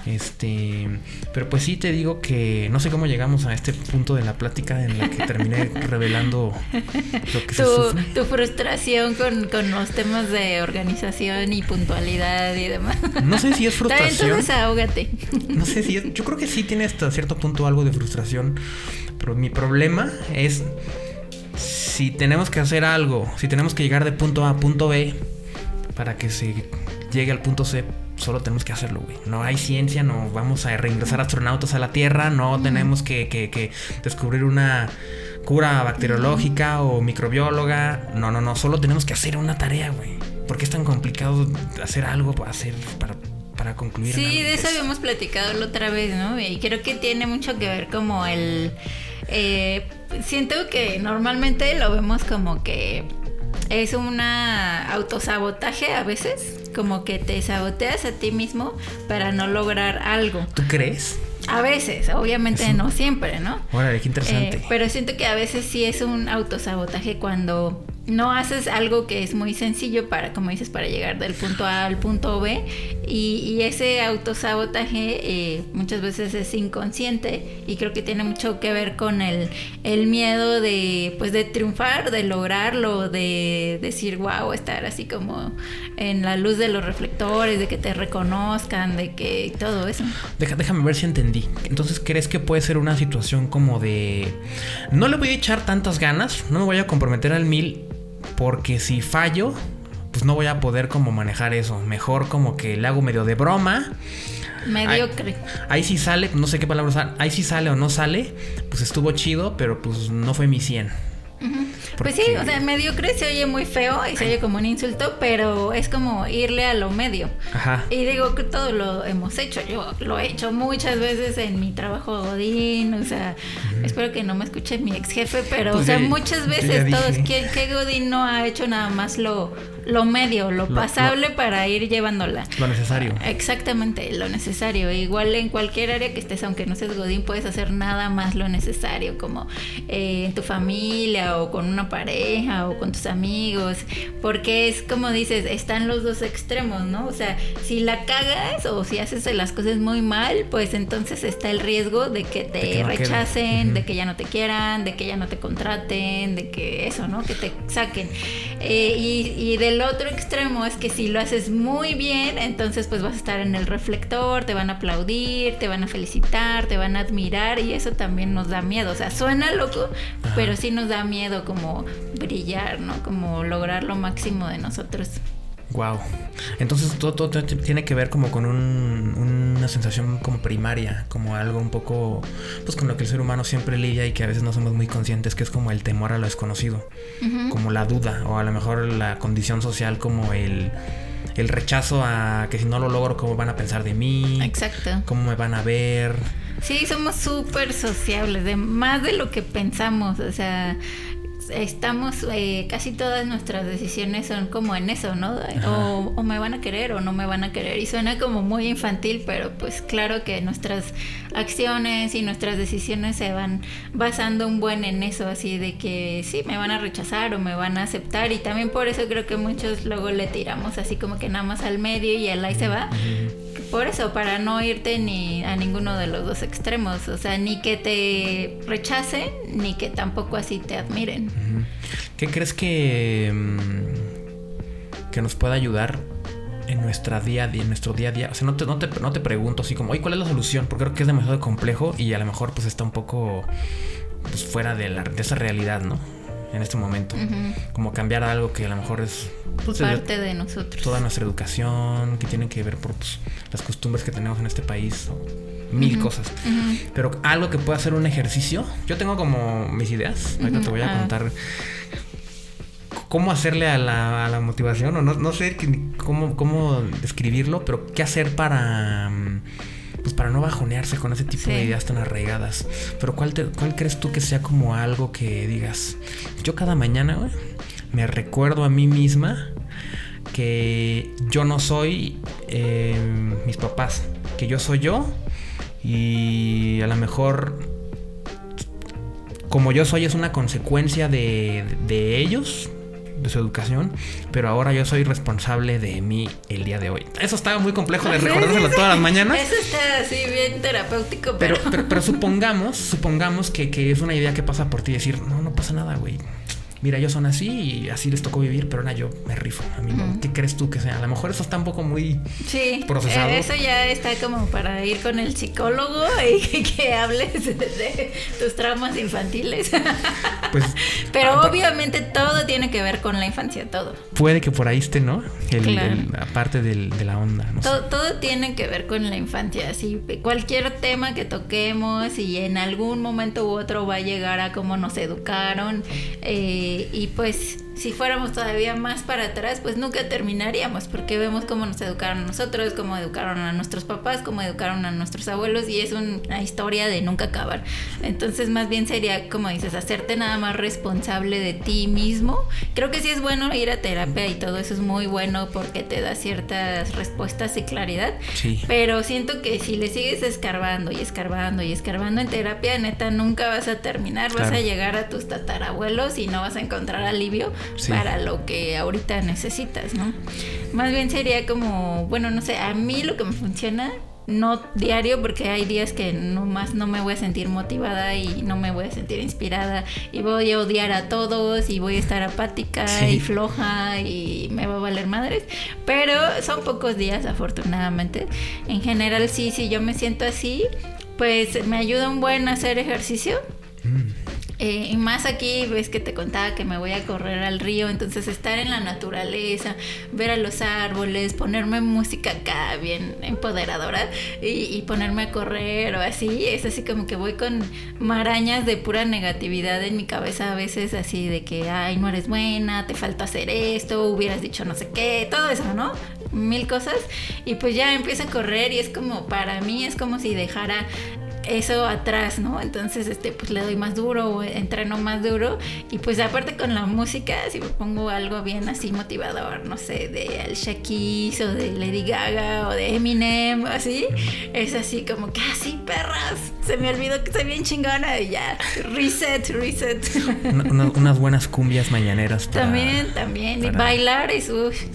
Este, pero pues sí te digo que no sé cómo llegamos a este punto de la plática en la que terminé revelando lo que tu, se sufre. Tu frustración con, con, los temas de organización y puntualidad y demás. No sé si es frustración. Entonces ahógate. No sé si es, yo creo que sí tiene hasta cierto punto algo de frustración, pero mi problema es si tenemos que hacer algo, si tenemos que llegar de punto A a punto B, para que se llegue al punto C, solo tenemos que hacerlo, güey. No hay ciencia, no vamos a reingresar astronautas a la Tierra, no tenemos que, descubrir una cura bacteriológica o microbióloga. No, no, no, solo tenemos que hacer una tarea, güey. ¿Por qué es tan complicado hacer algo para hacer para, para concluir? Sí, de eso habíamos platicado la otra vez, ¿no? Y creo que tiene mucho que ver como el... Eh, siento que normalmente lo vemos como que es una autosabotaje a veces, como que te saboteas a ti mismo para no lograr algo. ¿Tú crees? A veces, obviamente no siempre, ¿no? Órale, qué interesante. Eh, pero siento que a veces sí es un autosabotaje cuando no haces algo que es muy sencillo para, como dices, para llegar del punto A al punto B y, ese autosabotaje eh, muchas veces es inconsciente y creo que tiene mucho que ver con el, el miedo de, pues, de triunfar, de lograrlo, de decir, wow, estar así como en la luz de los reflectores, de que te reconozcan, de que todo eso. déjame ver si entendí. Entonces, ¿crees que puede ser una situación como de, no le voy a echar tantas ganas, no me voy a comprometer al mil? Porque si fallo, pues no voy a poder como manejar eso. Mejor como que le hago medio de broma. Mediocre. Ahí, ahí sí sale, no sé qué palabras, ahí sí sale o no sale, pues estuvo chido, pero pues no fue mi 100. Pues sí, o sea, mediocre se oye muy feo y se oye como un insulto, pero es como irle a lo medio. Ajá. Y digo que todo lo hemos hecho. Yo lo he hecho muchas veces en mi trabajo Godín, o sea, espero que no me escuche mi ex jefe, pero, pues o sea, muchas veces todos, ¿qué, ¿qué, Godín no ha hecho nada más lo, lo medio, lo, pasable para ir llevándola? Lo necesario. Exactamente, lo necesario. Igual en cualquier área que estés, aunque no seas Godín, puedes hacer nada más lo necesario, como eh, en tu familia o con una pareja o con tus amigos, porque es como dices, están los dos extremos, ¿no? O sea, si la cagas o si haces las cosas muy mal, pues entonces está el riesgo de que te rechacen, de que ya no te quieran, de que ya no te contraten, de que eso, ¿no? Que te saquen. Eh, y, y del otro extremo es que si lo haces muy bien, entonces pues vas a estar en el reflector, te van a aplaudir, te van a felicitar, te van a admirar y eso también nos da miedo. O sea, suena loco, pero sí nos da miedo como brillar, ¿no? Como lograr lo máximo de nosotros. Wow. Entonces todo, todo, tiene que ver como con una sensación como primaria, como algo un poco, pues con lo que el ser humano siempre lidia y que a veces no somos muy conscientes, que es como el temor a lo desconocido, como la duda o a lo mejor la condición social como el, el rechazo a que si no lo logro, ¿cómo van a pensar de mí? Exacto. ¿Cómo me van a ver? Sí, somos súper sociables, de más de lo que pensamos, o sea, estamos, eh, casi todas nuestras decisiones son como en eso, ¿no? O, me van a querer o no me van a querer. Y suena como muy infantil, pero pues claro que nuestras acciones y nuestras decisiones se van basando un buen en eso, así de que sí, me van a rechazar o me van a aceptar. Y también por eso creo que muchos luego le tiramos así como que nada más al medio y el ahí se va. Por eso, para no irte ni a ninguno de los dos extremos, o sea, ni que te rechacen, ni que tampoco así te admiren. ¿Qué crees que, mm, que nos pueda ayudar en nuestra día a día, en nuestro día a día? O sea, no te, no te, no te pregunto así como, oye, ¿cuál es la solución? Porque creo que es demasiado complejo y a lo mejor pues está un poco pues, fuera de, la, de esa realidad, ¿no? En este momento. Como cambiar algo que a lo mejor es pues, parte de nosotros. Toda nuestra educación, que tiene que ver por pues, las costumbres que tenemos en este país. mil cosas. Pero algo que pueda ser un ejercicio. Yo tengo como mis ideas. Ahorita te voy a ah. contar cómo hacerle a la, a la motivación. O no, no sé cómo, cómo describirlo, pero qué hacer para pues para no bajonearse con ese tipo de ideas tan arraigadas. Pero ¿cuál, ¿cuál crees tú que sea como algo que digas? Yo cada mañana, me recuerdo a mí misma que yo no soy eh, mis papás, que yo soy yo y a lo mejor como yo soy es una consecuencia de, de ellos, de su educación, pero ahora yo soy responsable de mí el día de hoy. Eso estaba muy complejo de recordárselo todas las mañanas. Eso está así bien terapéutico, pero... Pero, pero, supongamos, supongamos que, que, es una idea que pasa por ti decir, no, no pasa nada, güey mira, ellos son así y así les tocó vivir, pero ahora yo me rifo. ¿qué crees tú que sea? A lo mejor eso está un poco muy sí, procesado. Eh, eso ya está como para ir con el psicólogo y que, hables de, tus traumas infantiles. Pues, pero obviamente todo tiene que ver con la infancia, todo. Puede que por ahí esté, ¿no? El, aparte de la onda. todo, todo tiene que ver con la infancia. Así, cualquier tema que toquemos y en algún momento u otro va a llegar a cómo nos educaron. Eh, y pues si fuéramos todavía más para atrás, pues nunca terminaríamos, porque vemos cómo nos educaron nosotros, cómo educaron a nuestros papás, cómo educaron a nuestros abuelos, y es una historia de nunca acabar. Entonces, más bien sería, como dices, hacerte nada más responsable de ti mismo. Creo que sí es bueno ir a terapia y todo eso es muy bueno porque te da ciertas respuestas y claridad. Sí. Pero siento que si le sigues escarbando y escarbando y escarbando en terapia, neta, nunca vas a terminar, vas a llegar a tus tatarabuelos y no vas a encontrar alivio para lo que ahorita necesitas, ¿no? Más bien sería como, bueno, no sé, a mí lo que me funciona no diario porque hay días que nomás no me voy a sentir motivada y no me voy a sentir inspirada y voy a odiar a todos y voy a estar apática y floja y me va a valer madres pero son pocos días afortunadamente en general sí si yo me siento así pues me ayuda un buen hacer ejercicio. Eh, y más aquí, ves que te contaba que me voy a correr al río, entonces estar en la naturaleza, ver a los árboles, ponerme música acá bien empoderadora y, ponerme a correr o así, es así como que voy con marañas de pura negatividad en mi cabeza a veces así de que, ay, no eres buena, te falta hacer esto, hubieras dicho no sé qué, todo eso, ¿no? Mil cosas y pues ya empiezo a correr y es como, para mí es como si dejara eso atrás, ¿no? Entonces, este, pues le doy más duro o entreno más duro. Y pues aparte con la música, si me pongo algo bien así motivador, no sé, de Al Keys o de Lady Gaga o de Eminem, así, es así como que así, ah, perras, se me olvidó que estoy bien chingona y ya, reset, reset. unas buenas cumbias mañaneras. también, también. Y bailar es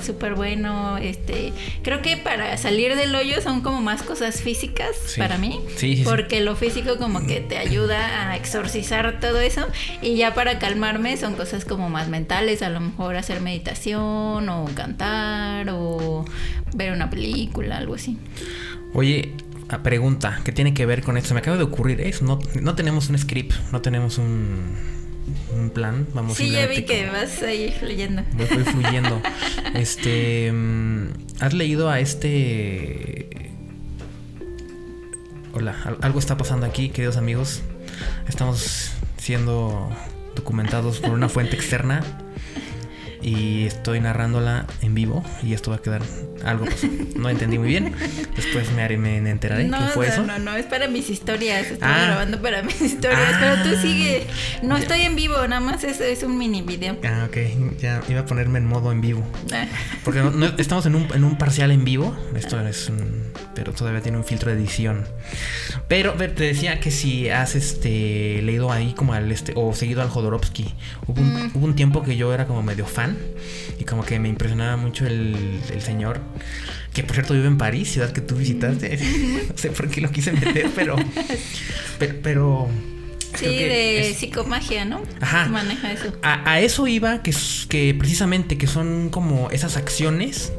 súper bueno. Este, creo que para salir del hoyo son como más cosas físicas para mí. Sí, sí. Porque lo físico como que te ayuda a exorcizar todo eso y ya para calmarme son cosas como más mentales, a lo mejor hacer meditación o cantar o ver una película, algo así. Oye, pregunta, ¿qué tiene que ver con esto? Me acaba de ocurrir eso, no, no tenemos un script, no tenemos un, un plan, vamos Sí, ya vi que vas ahí fluyendo. Voy, fluyendo. este, mm, ¿has leído a este Hola, algo está pasando aquí, queridos amigos. Estamos siendo documentados por una fuente externa y estoy narrándola en vivo y esto va a quedar algo no entendí muy bien después me, haré, me enteraré no, qué fue no, eso no no es para mis historias estoy ah. grabando para mis historias pero tú ah. sigue no estoy en vivo nada más es, es un mini video ah ok ya iba a ponerme en modo en vivo ah. porque estamos en un, en un parcial en vivo esto es un pero todavía tiene un filtro de edición pero te decía que si has este leído ahí como al este o seguido al Jodorowsky hubo un, mm. hubo un tiempo que yo era como medio fan y como que me impresionaba mucho el, el señor que por cierto vive en París, ciudad que tú visitaste. no sé por qué lo quise meter, pero. Pero. sí, de psicomagia, ¿no? Ajá. Maneja eso. A, eso iba, que, que precisamente que son como esas acciones,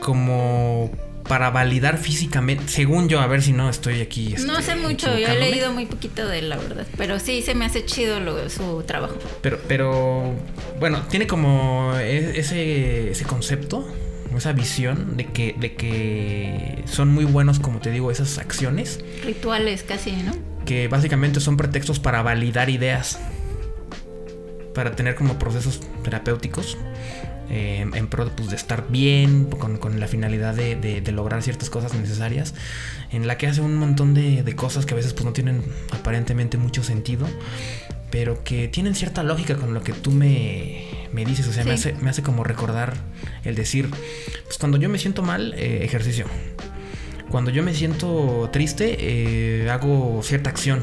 como para validar físicamente, según yo, a ver si no estoy aquí. no sé este, mucho, yo he leído muy poquito de él, la verdad, pero sí se me hace chido lo, su trabajo. Pero, pero, bueno, tiene como e, ese, ese concepto, esa visión de que, de que son muy buenos, como te digo, esas acciones. Rituales casi, ¿no? Que básicamente son pretextos para validar ideas, para tener como procesos terapéuticos eh, en pro pues, de estar bien, con, la finalidad de, lograr ciertas cosas necesarias, en la que hace un montón de, cosas que a veces pues, no tienen aparentemente mucho sentido, pero que tienen cierta lógica con lo que tú me, dices, o sea, me, hace, me hace como recordar el decir, pues cuando yo me siento mal, eh, ejercicio. Cuando yo me siento triste, eh, hago cierta acción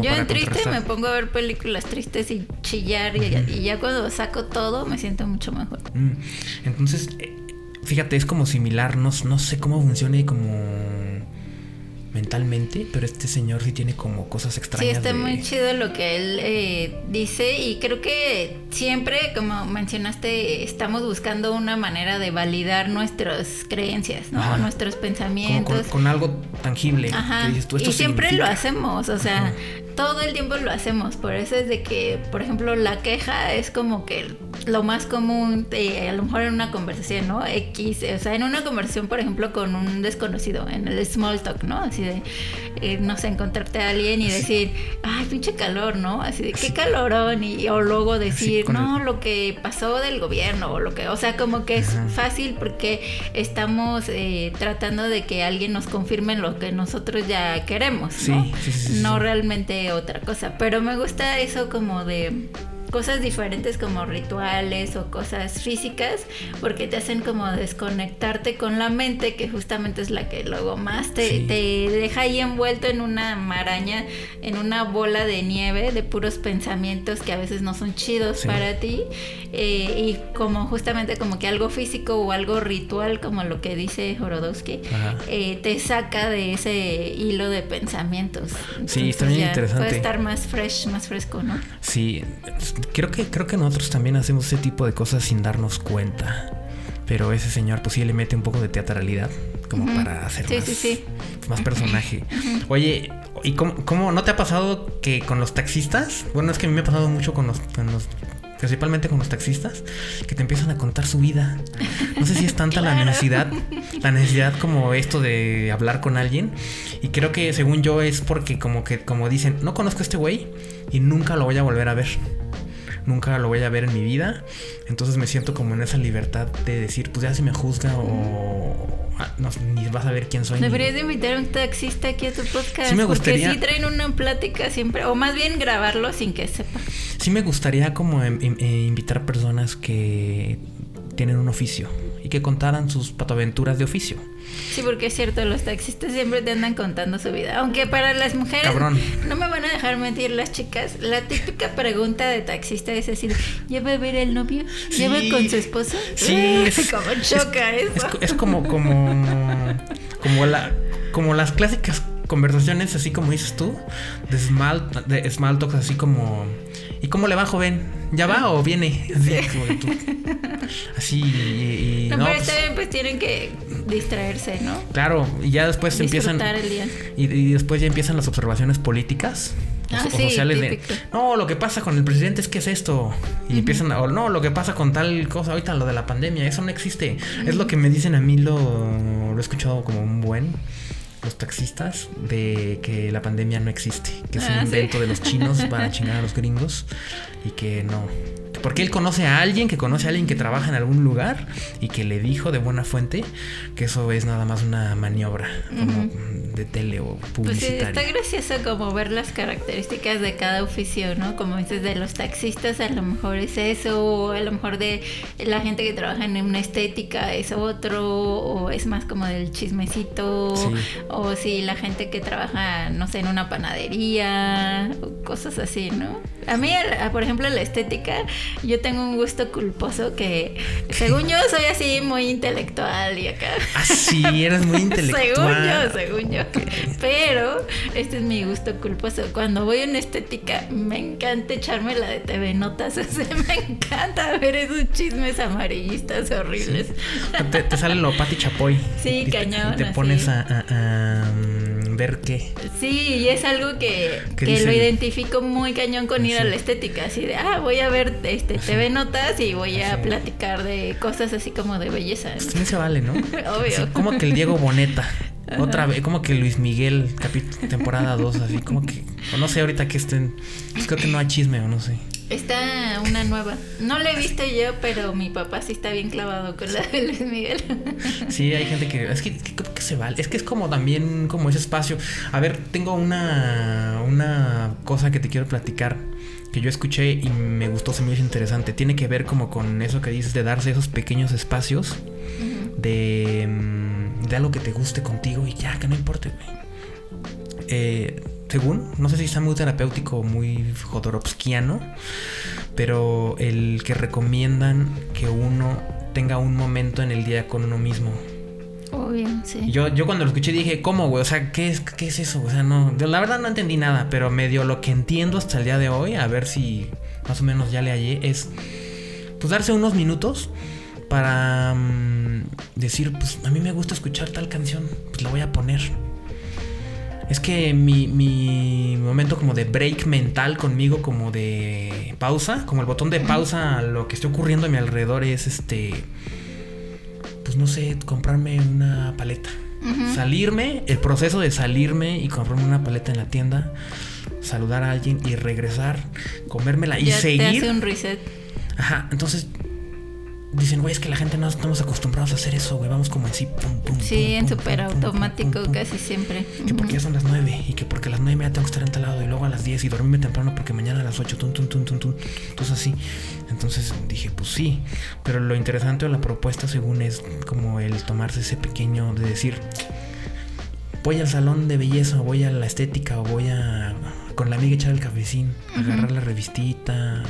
yo en triste me pongo a ver películas tristes y chillar y, ya cuando saco todo me siento mucho mejor. Mm. Entonces, eh, fíjate, es como similar, no, no sé cómo funcione como mentalmente, pero este señor sí tiene como cosas extrañas. Sí, está muy chido lo que él eh, dice y creo que siempre, como mencionaste, estamos buscando una manera de validar nuestras creencias, ¿no? Nuestros pensamientos. Con, algo tangible. Ajá. y siempre lo hacemos, o sea, todo el tiempo lo hacemos. Por eso es de que, por ejemplo, la queja es como que lo más común, a lo mejor en una conversación, ¿no? X, o sea, en una conversación, por ejemplo, con un desconocido, en el small talk, ¿no? Así de, eh, no sé, encontrarte a alguien y decir, ay, pinche calor, ¿no? Así de, qué calorón, y, o luego decir, no, lo que pasó del gobierno, o lo que, o sea, como que es fácil porque estamos eh, tratando de que alguien nos confirme lo que nosotros ya queremos, ¿no? no realmente otra cosa, pero me gusta eso como de cosas diferentes como rituales o cosas físicas, porque te hacen como desconectarte con la mente, que justamente es la que luego más te, deja ahí envuelto en una maraña, en una bola de nieve de puros pensamientos que a veces no son chidos para ti, eh, y como justamente como que algo físico o algo ritual, como lo que dice Jorodowski, eh, te saca de ese hilo de pensamientos. sí, está bien interesante. Puede estar más fresh, más fresco, ¿no? Sí, creo que, creo que nosotros también hacemos ese tipo de cosas sin darnos cuenta. Pero ese señor, pues sí le mete un poco de teatralidad, como para hacer más, personaje. Oye, ¿y cómo, no te ha pasado que con los taxistas? Bueno, es que a mí me ha pasado mucho con los, principalmente con los taxistas, que te empiezan a contar su vida. No sé si es tanta la necesidad, la necesidad como esto de hablar con alguien. Y creo que según yo es porque como que, como dicen, no conozco a este güey y nunca lo voy a volver a ver nunca lo voy a ver en mi vida. Entonces me siento como en esa libertad de decir, pues ya si me juzga o ah, no, ni vas a ver quién soy. Deberías de invitar a un taxista aquí a tu podcast. Sí me gustaría. Porque sí traen una plática siempre, o más bien grabarlo sin que sepa. Sí me gustaría como em, em, eh, invitar personas que tienen un oficio y que contaran sus patoaventuras de oficio. Sí, porque es cierto, los taxistas siempre te andan contando su vida. Aunque para las mujeres, no me van a dejar mentir las chicas. La típica pregunta de taxista es decir, ¿lleva a ver el novio? ¿Lleva con su esposa? Sí, es, como choca eso. Es, como, como, como, la, como las clásicas conversaciones, así como dices tú, de small, de small talks, así como ¿Y cómo le va, joven? ¿Ya va o viene? Así, y, no, pero pues, pues tienen que distraerse, ¿no? Claro, y ya después empiezan. El día. Y, después ya empiezan las observaciones políticas. Ah, o, sociales de no lo que pasa con el presidente es que es esto y empiezan a, o no lo que pasa con tal cosa ahorita lo de la pandemia eso no existe es lo que me dicen a mí lo, lo he escuchado como un buen los taxistas de que la pandemia no existe, que es un ah, invento de los chinos para chingar a los gringos y que no. Porque él conoce a alguien que conoce a alguien que trabaja en algún lugar y que le dijo de buena fuente que eso es nada más una maniobra como de tele o publicitaria. Pues sí, está gracioso como ver las características de cada oficio, ¿no? Como dices, de los taxistas a lo mejor es eso, o a lo mejor de la gente que trabaja en una estética es otro, o es más como del chismecito, o si la gente que trabaja, no sé, en una panadería, o cosas así, ¿no? A mí, por ejemplo, la estética yo tengo un gusto culposo que, según yo, soy así muy intelectual y acá. Ah, sí, eres muy intelectual. según yo, según yo. Pero este es mi gusto culposo. Cuando voy en estética, me encanta echarme la de TV Notas. O sea, me encanta ver esos chismes amarillistas horribles. Te, sale lo Pati Chapoy. Sí, cañón. te pones a ver qué. Sí, y es algo que, lo identifico muy cañón con ir a la estética, así de, ah, voy a ver este TV Notas y voy a platicar de cosas así como de belleza. Sí se vale, ¿no? Obvio. como que el Diego Boneta. Otra vez, como que Luis Miguel, temporada 2, así como que. O no sé ahorita que estén. Pues creo que no hay chisme o no sé. Está una nueva. No la he visto yo, pero mi papá sí está bien clavado con la de Luis Miguel. Sí, hay gente que. Es que, que, se vale. Es que es como también como ese espacio. A ver, tengo una, una cosa que te quiero platicar que yo escuché y me gustó, se me hizo interesante. Tiene que ver como con eso que dices de darse esos pequeños espacios de, mm, de algo que te guste contigo y ya, que no importe, Eh, según, no sé si está muy terapéutico o muy jodorowskiano, pero el que recomiendan que uno tenga un momento en el día con uno mismo. Obvio, sí. Yo, yo cuando lo escuché dije, ¿cómo, güey? O sea, ¿qué es, ¿qué es eso? O sea, no, la verdad no entendí nada, pero medio lo que entiendo hasta el día de hoy, a ver si más o menos ya le hallé, es pues darse unos minutos para mm, decir, pues a mí me gusta escuchar tal canción, pues la voy a poner es que mi, mi momento como de break mental conmigo, como de pausa, como el botón de pausa a lo que esté ocurriendo a mi alrededor es este, pues no sé, comprarme una paleta. Salirme, el proceso de salirme y comprarme una paleta en la tienda, saludar a alguien y regresar, comérmela y seguir. Te hace un reset. Ajá, entonces dicen, güey, es que la gente no estamos acostumbrados a hacer eso, güey, vamos como así, pum, pum. Sí, en súper automático casi siempre. Que porque ya son las nueve y que porque a las nueve ya tengo que estar en tal lado y luego a las diez y dormirme temprano porque mañana a las ocho, tum, tum, tum, tum, tum. Entonces así. Entonces dije, pues sí. Pero lo interesante de la propuesta, según es como el tomarse ese pequeño de decir, voy al salón de belleza, o voy a la estética, o voy a con la amiga echar el cafecín, agarrar la revistita,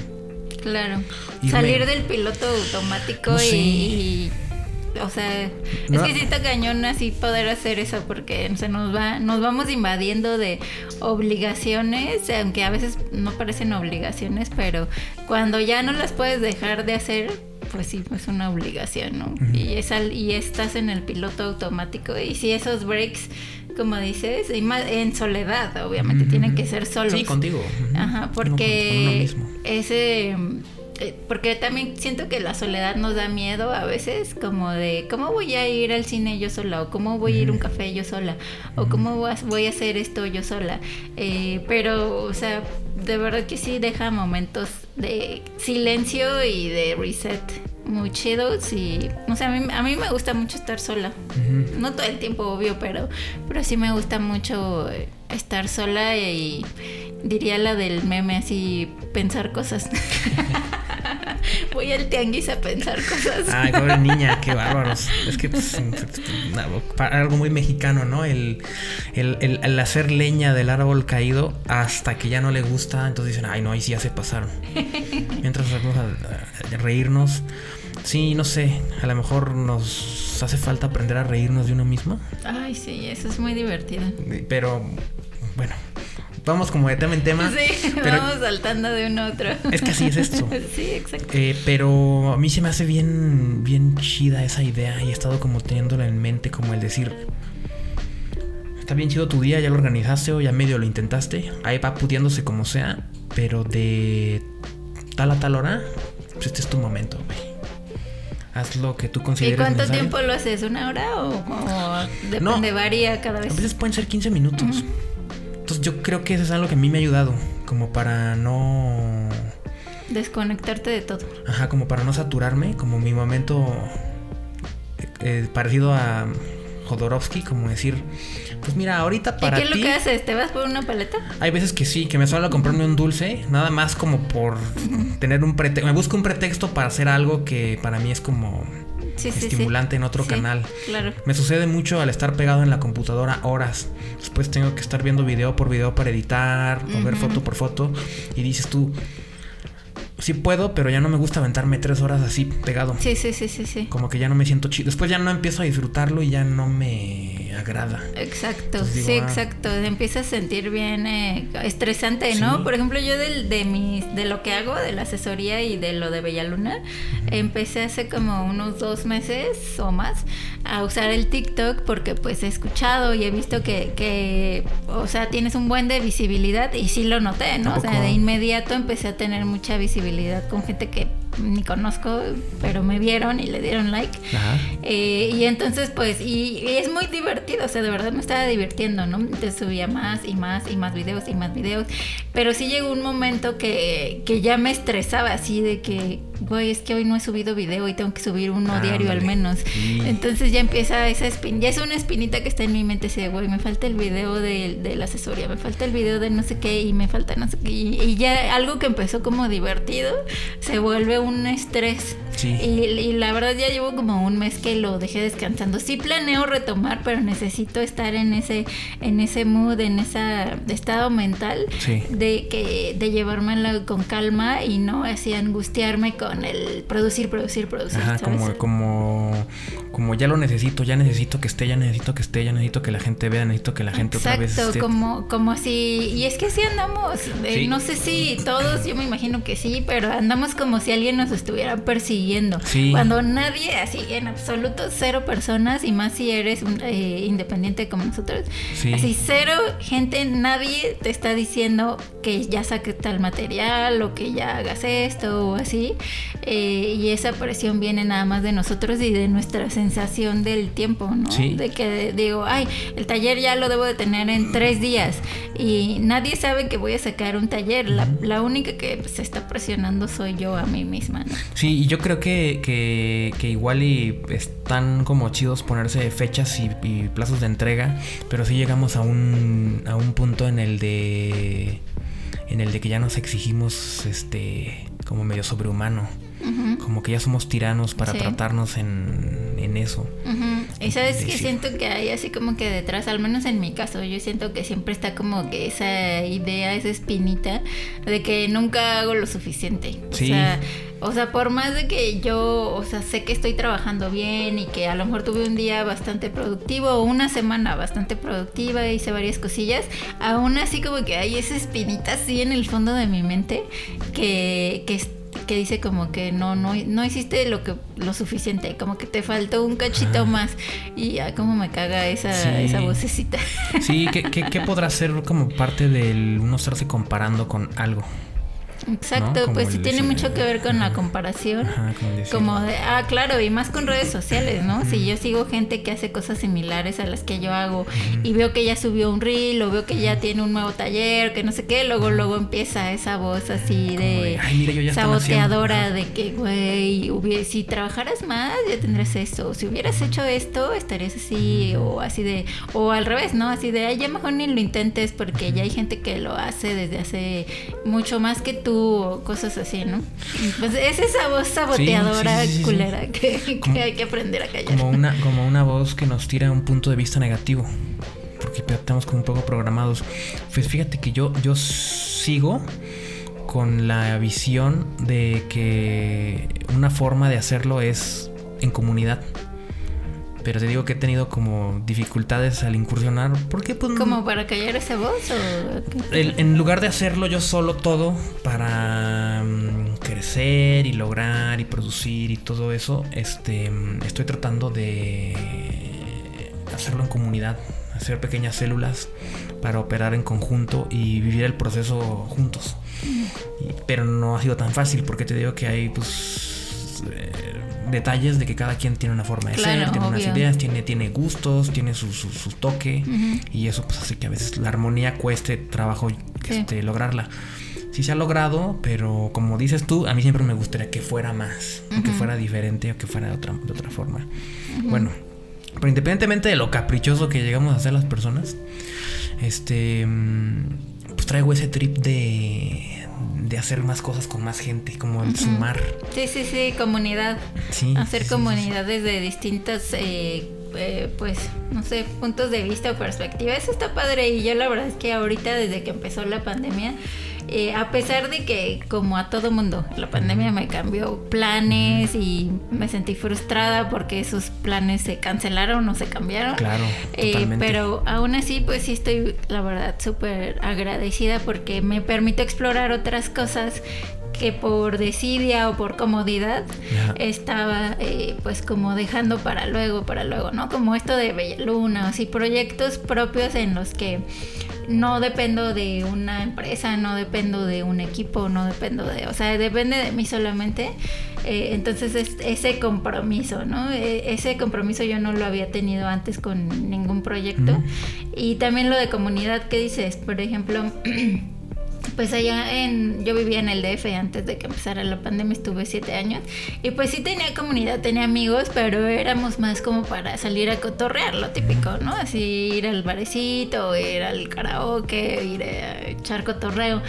Claro. Salir del piloto automático y, o sea, es que sí está cañón así poder hacer eso porque se nos va, nos vamos invadiendo de obligaciones, aunque a veces no parecen obligaciones, pero cuando ya no las puedes dejar de hacer, pues sí, es una obligación, ¿no? y, es y estás en el piloto automático y si esos breaks como dices, y más en soledad, obviamente, tienen que ser solos. Sí, contigo. Ajá, porque ese eh, porque también siento que la soledad nos da miedo a veces, como de cómo voy a ir al cine yo sola, o cómo voy a ir a un café yo sola, o cómo voy a hacer esto yo sola. Eh, pero, o sea, de verdad que sí deja momentos de silencio y de reset muy chidos y, o sea, a mí, a mí me gusta mucho estar sola. No todo el tiempo, obvio, pero, pero sí me gusta mucho estar sola y diría la del meme así, pensar cosas. Voy al tianguis a pensar cosas. Ay, pobre niña, qué bárbaros. Es que pues, algo muy mexicano, ¿no? El, el, hacer leña del árbol caído hasta que ya no le gusta, entonces dicen, ay, no, ahí sí ya se pasaron. Mientras vamos a, reírnos. Sí, no sé, a lo mejor nos hace falta aprender a reírnos de uno mismo. Ay, sí, eso es muy divertido. Pero, bueno, vamos como de tema en tema. Sí, vamos saltando de uno a otro. Es que así es esto. sí, exacto. Eh, pero a mí se me hace bien, bien chida esa idea y he estado como teniéndola en mente, como el decir, está bien chido tu día, ya lo organizaste o ya medio lo intentaste, ahí va puteándose como sea, pero de tal a tal hora, pues este es tu momento, güey. Haz lo que tú consideres. ¿Y cuánto tiempo lo haces? ¿Una hora o, depende, varía cada vez? A veces pueden ser 15 minutos. Entonces yo creo que eso es algo que a mí me ha ayudado, como para no... Desconectarte de todo. Ajá, como para no saturarme, como mi momento eh, eh, parecido a Jodorowsky, como decir, pues mira, ahorita para ¿Y qué es lo que haces? ¿Te vas por una paleta? Hay veces que sí, que me suelo comprarme un dulce, nada más como por tener un pretexto, me busco un pretexto para hacer algo que para mí es como estimulante en otro canal. Claro. Me sucede mucho al estar pegado en la computadora horas. Después tengo que estar viendo video por video para editar, o ver foto por foto. Y dices tú, sí puedo, pero ya no me gusta aventarme tres horas así pegado. Sí, sí, sí, sí, sí. Como que ya no me siento chido. Después ya no empiezo a disfrutarlo y ya no me agrada. Exacto, sí, ah". exacto. Empiezas a sentir bien eh, estresante, ¿no? Por ejemplo, yo del, de mis, de lo que hago, de la asesoría y de lo de Bellaluna, empecé hace como unos dos meses o más a usar el TikTok porque pues he escuchado y he visto que, que o sea, tienes un buen de visibilidad y sí lo noté, ¿no? O sea, de inmediato empecé a tener mucha visibilidad con gente que ni conozco, pero me vieron y le dieron like. Eh, y entonces, pues, y, es muy divertido, o sea, de verdad me estaba divirtiendo, ¿no? Entonces subía más y más y más videos y más videos. Pero sí llegó un momento que, que ya me estresaba así de que, güey, es que hoy no he subido video y tengo que subir uno diario al menos. Entonces ya empieza esa espina, ya es una espinita que está en mi mente, así güey, me falta el video de, de, la asesoría, me falta el video de no sé qué y me falta no sé qué. Y, y ya algo que empezó como divertido se vuelve un estrés. Y, la verdad ya llevo como un mes que lo dejé descansando. Sí planeo retomar, pero necesito estar en ese, en ese mood, en ese estado mental de que, de llevármelo con calma y no así angustiarme con el producir, producir, producir. como, como, como ya lo necesito, ya necesito que esté, ya necesito que esté, ya necesito que la gente vea, necesito que la gente otra vez esté. como, como si, y es que si andamos, eh, no sé si todos, yo me imagino que sí, pero andamos como si alguien nos estuviera persiguiendo. Cuando nadie, así en absoluto, cero personas, y más si eres un, eh, independiente como nosotros, así cero gente, nadie te está diciendo que ya saques tal material o que ya hagas esto o así. Eh, y esa presión viene nada más de nosotros y de nuestra sensación del tiempo, ¿no? De que digo, ay, el taller ya lo debo de tener en tres días y nadie sabe que voy a sacar un taller. La, la única que se está presionando soy yo a mí misma, ¿no? Sí, y yo creo que, que, igual y están como chidos ponerse fechas y, plazos de entrega, pero sí llegamos a un, a un punto en el de en el de que ya nos exigimos este como medio sobrehumano. Como que ya somos tiranos para tratarnos en, en eso. Y sabes que siento que hay así como que detrás, al menos en mi caso, yo siento que siempre está como que esa idea, esa espinita de que nunca hago lo suficiente. O sea, o sea, por más de que yo, o sea, sé que estoy trabajando bien y que a lo mejor tuve un día bastante productivo o una semana bastante productiva, hice varias cosillas, aún así como que hay esa espinita así en el fondo de mi mente que, que que dice como que no, no, no hiciste lo que lo suficiente, como que te faltó un cachito más. Y ya como me caga esa, esa vocecita. Sí, ¿qué, qué, qué podrá ser como parte del uno estarse comparando con algo? Exacto, pues sí tiene mucho que ver con la comparación. como, de, ah, claro, y más con redes sociales, ¿no? Si yo sigo gente que hace cosas similares a las que yo hago y veo que ya subió un reel o veo que ya tiene un nuevo taller, que no sé qué, luego luego empieza esa voz así de, saboteadora de que, güey, si trabajaras más ya tendrías esto, si hubieras hecho esto estarías así o así de, o al revés, ¿no? Así de, ay, ya mejor ni lo intentes porque ya hay gente que lo hace desde hace mucho más que tú o cosas así, ¿no? Pues es esa voz saboteadora culera que, hay que aprender a callar. Como una, como una voz que nos tira un punto de vista negativo. Porque estamos como un poco programados. Pues fíjate que yo, yo sigo con la visión de que una forma de hacerlo es en comunidad. Pero te digo que he tenido como dificultades al incursionar. ¿Por qué? Pues, ¿Como para callar esa voz? O... en lugar de hacerlo yo solo todo para mm, crecer y lograr y producir y todo eso, este, estoy tratando de hacerlo en comunidad, hacer pequeñas células para operar en conjunto y vivir el proceso juntos. pero no ha sido tan fácil porque te digo que hay pues... Eh, detalles de que cada quien tiene una forma de ser, tiene unas ideas, tiene, tiene gustos, tiene su, su, toque y eso pues hace que a veces la armonía cueste trabajo este, lograrla. Sí se ha logrado, pero como dices tú, a mí siempre me gustaría que fuera más, que fuera diferente o que fuera de otra, de otra forma. Bueno, pero independientemente de lo caprichoso que llegamos a ser las personas, este, mm, pues traigo ese trip de de hacer más cosas con más gente, como el sumar. Sí, sí, sí, comunidad. Sí. Hacer comunidades de distintas eh, eh, pues, no sé, puntos de vista o perspectiva. Eso está padre y yo la verdad es que ahorita desde que empezó la pandemia, eh, a pesar de que como a todo mundo, la pandemia me cambió planes y me sentí frustrada porque esos planes se cancelaron o se cambiaron. Claro. Eh, pero aún así, pues sí estoy, la verdad, súper agradecida porque me permite explorar otras cosas que por desidia o por comodidad estaba eh, pues como dejando para luego, para luego, ¿no? Como esto de Bella Luna, así proyectos propios en los que no dependo de una empresa, no dependo de un equipo, no dependo de, o sea, depende de mí solamente. Eh, entonces es ese compromiso, ¿no? E, ese compromiso yo no lo había tenido antes con ningún proyecto. Y también lo de comunidad que dices, por ejemplo... pues allá en, yo vivía en el DF antes de que empezara la pandemia, estuve siete años. Y pues sí tenía comunidad, tenía amigos, pero éramos más como para salir a cotorrear, lo típico, ¿no? Así ir al barecito, ir al karaoke, ir a echar cotorreo,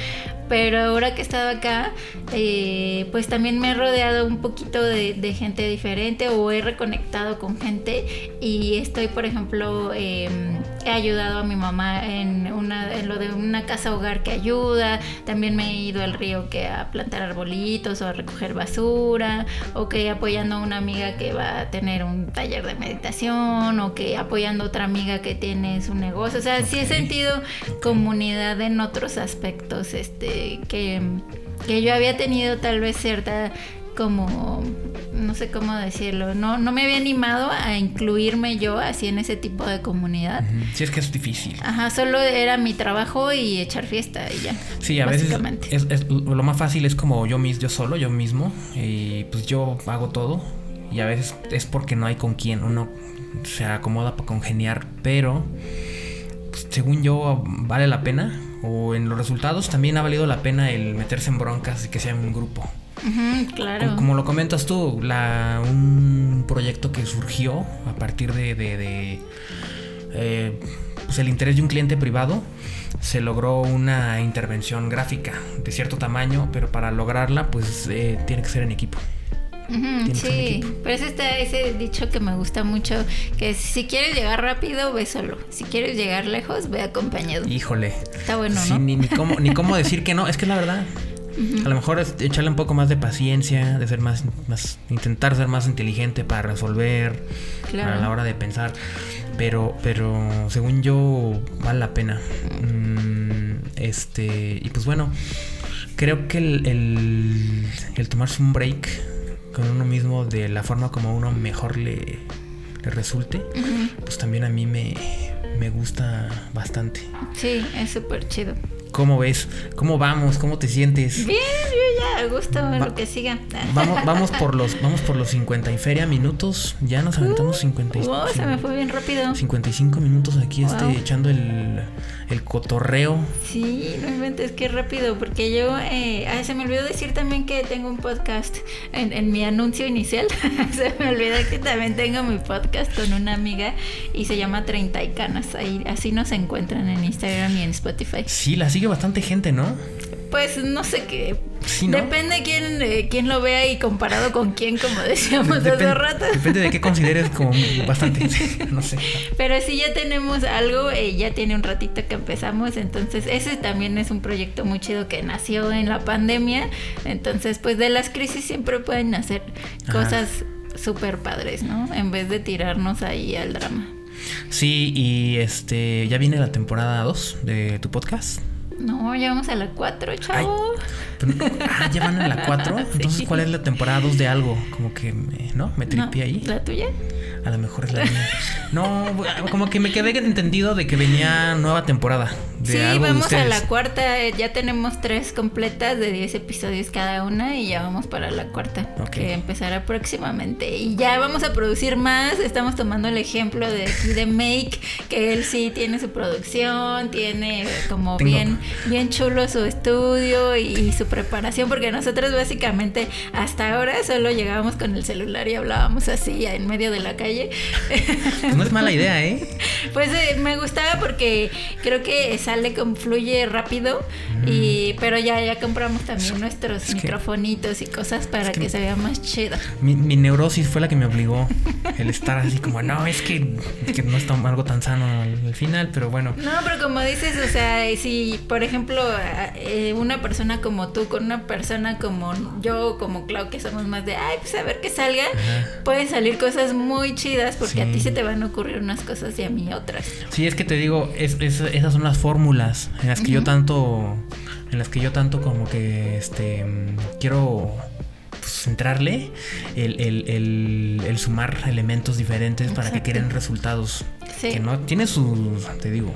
pero ahora que he estado acá, eh, pues también me he rodeado un poquito de, gente diferente o he reconectado con gente. Y estoy, por ejemplo, em, he ayudado a mi mamá en, una, en lo de una casa hogar que ayuda, también me he ido al río que a plantar arbolitos o a recoger basura, o que apoyando a una amiga que va a tener un taller de meditación, o que apoyando a otra amiga que tiene su negocio, o sea, sí he sentido comunidad en otros aspectos, este que, yo había tenido tal vez cierta como no sé cómo decirlo, no, no me había animado a incluirme yo así en ese tipo de comunidad. Sí, es que es difícil. Ajá, solo era mi trabajo y echar fiesta y ya. Sí, a veces es, lo más fácil es como yo mismo, yo solo, yo mismo, y pues yo hago todo y a veces es porque no hay con quien uno se acomoda para congeniar, pero pues, según yo vale la pena o en los resultados también ha valido la pena el meterse en broncas y que sea un grupo. Claro. Como, lo comentas tú, la, un proyecto que surgió a partir de, de, eh, pues el interés de un cliente privado, se logró una intervención gráfica de cierto tamaño, pero para lograrla pues eh, tiene que ser en equipo sí, pero ese está ese dicho que me gusta mucho, que si quieres llegar rápido, ve solo. Si quieres llegar lejos, ve acompañado. Híjole. Está bueno, ¿no? Ni, ni, cómo, ni cómo decir que no, es que es la verdad. A lo mejor es echarle un poco más de paciencia, de ser más, más intentar ser más inteligente para resolver, a la hora de pensar. Pero, pero según yo, vale la pena. Mm, este, y pues bueno, creo que el, el, el tomarse un break con uno mismo de la forma como uno mejor le, le resulte, pues también a mí me, me gusta bastante. Sí, es súper chido. ¿Cómo ves? ¿Cómo vamos? ¿Cómo te sientes? Bien, ya, a gusto, lo que siga. Vamos, vamos por los, vamos por los 50 y feria minutos. Ya nos aventamos 55. Uh, se me fue bien rápido. 55 minutos aquí este, echando el, el cotorreo. Sí, realmente es que rápido, porque yo, eh, se me olvidó decir también que tengo un podcast en, en mi anuncio inicial. se me olvidó que también tengo mi podcast con una amiga y se llama Treinta y Canas. Ahí, así nos encuentran en Instagram y en Spotify. Sí, la sigue bastante gente, ¿no? Pues no sé qué. Depende quién, eh, quién lo vea y comparado con quién, como decíamos hace rato. Depende de qué consideres como bastante. no sé. Pero si ya tenemos algo, eh, ya tiene un ratito que empezamos. Entonces, ese también es un proyecto muy chido que nació en la pandemia. Entonces, pues de las crisis siempre pueden nacer cosas súper padres, ¿no? En vez de tirarnos ahí al drama. Sí, y este ya viene la temporada 2 de tu podcast. No, llevamos a la 4, chavo. ah, ya van a la 4. Entonces, ¿cuál es la temporada 2 de algo? Como que, me, ¿no? Me tripié ahí. ¿La tuya? A lo mejor es la mía. No, como que me quedé entendido de que venía nueva temporada. sí, vamos a la cuarta. Ya tenemos tres completas de 10 episodios cada una y ya vamos para la cuarta. Que empezará próximamente. Y ya vamos a producir más. Estamos tomando el ejemplo de aquí de Make, que él sí tiene su producción, tiene como bien, bien chulo su estudio y, su preparación, porque nosotros básicamente hasta ahora solo llegábamos con el celular y hablábamos así en medio de la calle Pues no es mala idea, ¿eh? Pues eh, me gustaba porque creo que sale, como fluye rápido, y mm. pero ya, ya compramos también nuestros microfonitos y cosas para que, se vea más chido. Mi, mi, neurosis fue la que me obligó el estar así como, no, es que, que no está algo tan sano al, final, pero bueno. No, pero como dices, o sea, si por ejemplo eh, una persona como tú con una persona como yo, como Clau, que somos más de, ay, pues a ver que salga, pueden salir cosas muy chidas porque a ti se te van a ocurrir unas cosas y a mí otras. Sí, es que te digo, es, esas son las fórmulas en las que yo tanto, en las que yo tanto como que, este, quiero pues, centrarle el, el, el, sumar elementos diferentes para que queden resultados. Que no tiene su, te digo,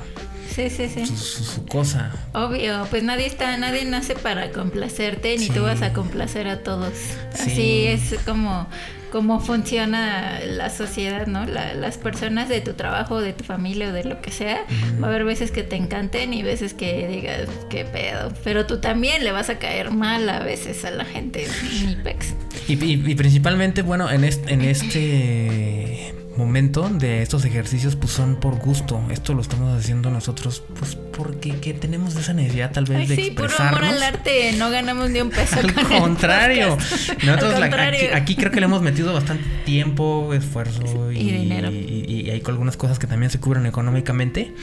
Sí, sí, sí. Su, cosa. Obvio, pues nadie está, nadie nace para complacerte, ni tú vas a complacer a todos. Así es como, como funciona la sociedad, ¿no? las personas de tu trabajo, de tu familia o de lo que sea, va a haber veces que te encanten y veces que digas, qué pedo. Pero tú también le vas a caer mal a veces a la gente, ni pex. Y, y, principalmente, bueno, en este, en este momento de estos ejercicios pues son por gusto. Esto lo estamos haciendo nosotros pues porque que tenemos esa necesidad tal vez de sí, expresarnos. amor al arte, no ganamos ni un peso. al contrario. Nosotros aquí, creo que le hemos metido bastante tiempo, esfuerzo y, dinero. Y, hay algunas cosas que también se cubren económicamente.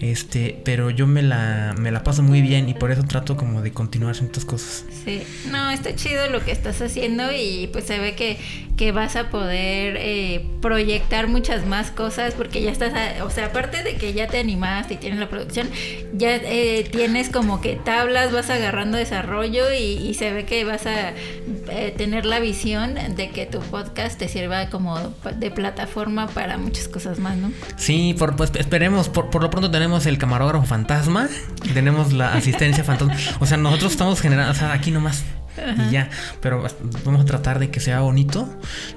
Este, pero yo me la, me la paso muy bien y por eso trato como de continuar ciertas cosas. Sí, no, está chido lo que estás haciendo y pues se ve que, que vas a poder eh, proyectar muchas más cosas porque ya estás, o sea, aparte de que ya te animaste y tienes la producción, ya eh, tienes como que tablas, vas agarrando desarrollo y, se ve que vas a eh, tener la visión de que tu podcast te sirva como de plataforma para muchas cosas más, ¿no? Sí, por, pues esperemos, por, por lo pronto tenemos el camarógrafo fantasma, tenemos la asistencia fantasma, o sea, nosotros estamos generando, o sea, aquí nomás y ya. Pero vamos a tratar de que sea bonito,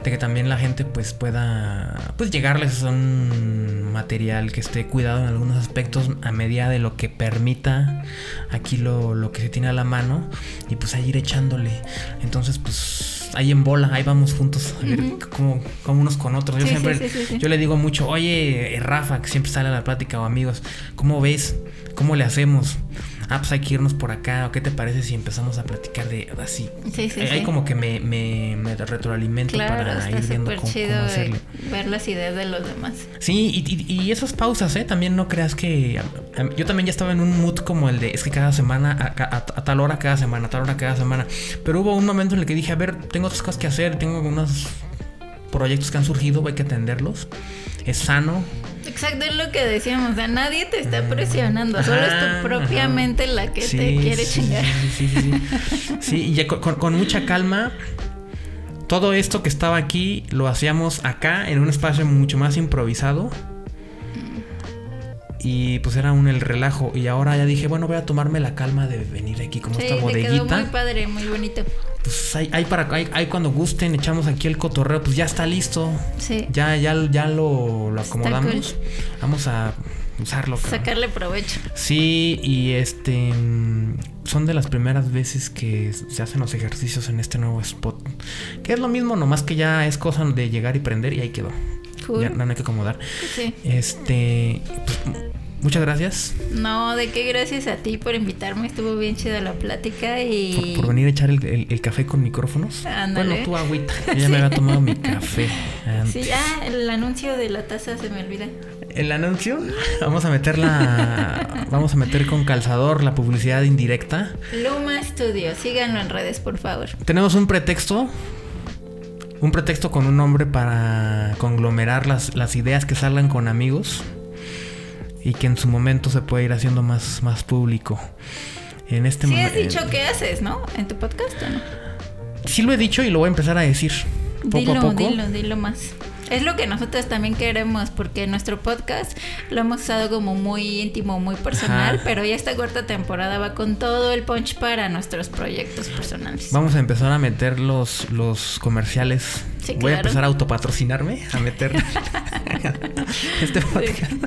de que también la gente pues pueda pues llegarles a un material que esté cuidado en algunos aspectos a medida de lo que permita aquí lo, lo que se tiene a la mano y pues a ir echándole. Entonces pues ahí en bola, ahí vamos juntos a ver cómo, unos con otros. Yo siempre, yo le digo mucho, oye, Rafa, que siempre sale a la plática o amigos, ¿cómo ves? ¿Cómo le hacemos? Ah, pues hay que irnos por acá, o qué te parece si empezamos a platicar de así. Sí, sí, Ahí como que me, me, me retroalimento para ir viendo cómo, chido ver las ideas de los demás. Sí, y, y, esas pausas, ¿eh? También no creas que... Yo también ya estaba en un mood como el de, es que cada semana, a, tal hora cada semana, a tal hora cada semana. Pero hubo un momento en el que dije, a ver, tengo otras cosas que hacer, tengo unos proyectos que han surgido, hay que atenderlos. Es sano, Exacto, es lo que decíamos. O sea, nadie te está presionando. Solo es tu propia mente la que te quiere chingar. Sí, sí, sí. Sí, y con, mucha calma. Todo esto que estaba aquí lo hacíamos acá en un espacio mucho más improvisado. Y pues era un el relajo. Y ahora ya dije, bueno, voy a tomarme la calma de venir aquí como esta bodeguita. Quedó muy padre, muy bonito. Pues hay, para hay, cuando gusten, echamos aquí el cotorreo, pues ya está listo. Sí. Ya, ya, ya lo, acomodamos. Vamos a usarlo. Sacarle provecho. Sí, y este son de las primeras veces que se hacen los ejercicios en este nuevo spot. Que es lo mismo, nomás que ya es cosa de llegar y prender y ahí quedó. Ya no hay que acomodar. Sí. Este, pues, muchas gracias. No, de qué gracias a ti por invitarme. Estuvo bien chida la plática y. Por, venir a echar el, café con micrófonos. Ándale. Bueno, tú agüita. Yo ya me había tomado mi café. Sí, ah, el anuncio de la taza se me olvida. El anuncio, vamos a meterla, vamos a meter con calzador la publicidad indirecta. Luma Studio, síganlo en redes, por favor. Tenemos un pretexto un pretexto con un nombre para conglomerar las, las ideas que salgan con amigos y que en su momento se puede ir haciendo más, más público. En este sí has dicho qué haces, ¿no? En tu podcast, ¿o no? Sí lo he dicho y lo voy a empezar a decir. Poco dilo, a poco. dilo, dilo más. Es lo que nosotros también queremos, porque nuestro podcast lo hemos usado como muy íntimo, muy personal, pero ya esta cuarta temporada va con todo el punch para nuestros proyectos personales. Vamos a empezar a meter los, los comerciales. Voy a empezar a autopatrocinarme, a meter este podcast.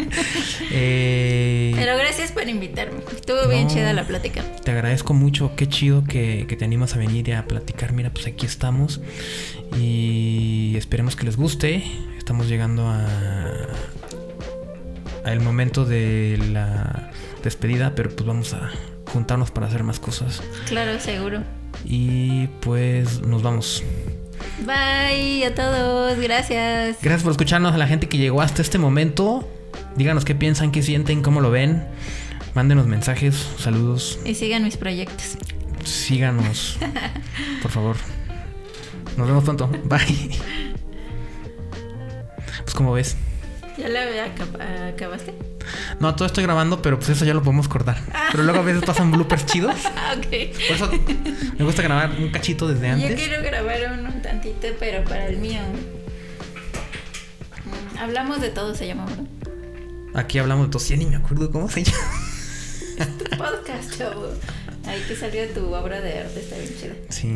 Eh, pero gracias por invitarme. Estuvo bien chida la plática. Te agradezco mucho. Qué chido que, que te animas a venir y a platicar. Mira, pues aquí estamos. Y esperemos que les guste estamos llegando a, a el momento de la despedida, pero pues vamos a juntarnos para hacer más cosas. Claro, seguro. Y pues nos vamos. Bye a todos, gracias. Gracias por escucharnos a la gente que llegó hasta este momento. Díganos qué piensan, qué sienten, cómo lo ven. Mándenos mensajes, saludos. Y sigan mis proyectos. Síganos, por favor. Nos vemos pronto. Bye. Pues como ves. ¿Ya la acabaste? No, todo estoy grabando, pero pues eso ya lo podemos cortar. Pero luego a veces pasan bloopers chidos. Ah, ok. Por eso me gusta grabar un cachito desde antes. Yo quiero grabar un, tantito, pero para el mío. Mm, hablamos de todo, se llama, ¿verdad? Aquí hablamos de todo. Sí, ni me acuerdo cómo se llama. podcast, chavo. Ahí que salió tu obra de arte, está bien chida. Sí.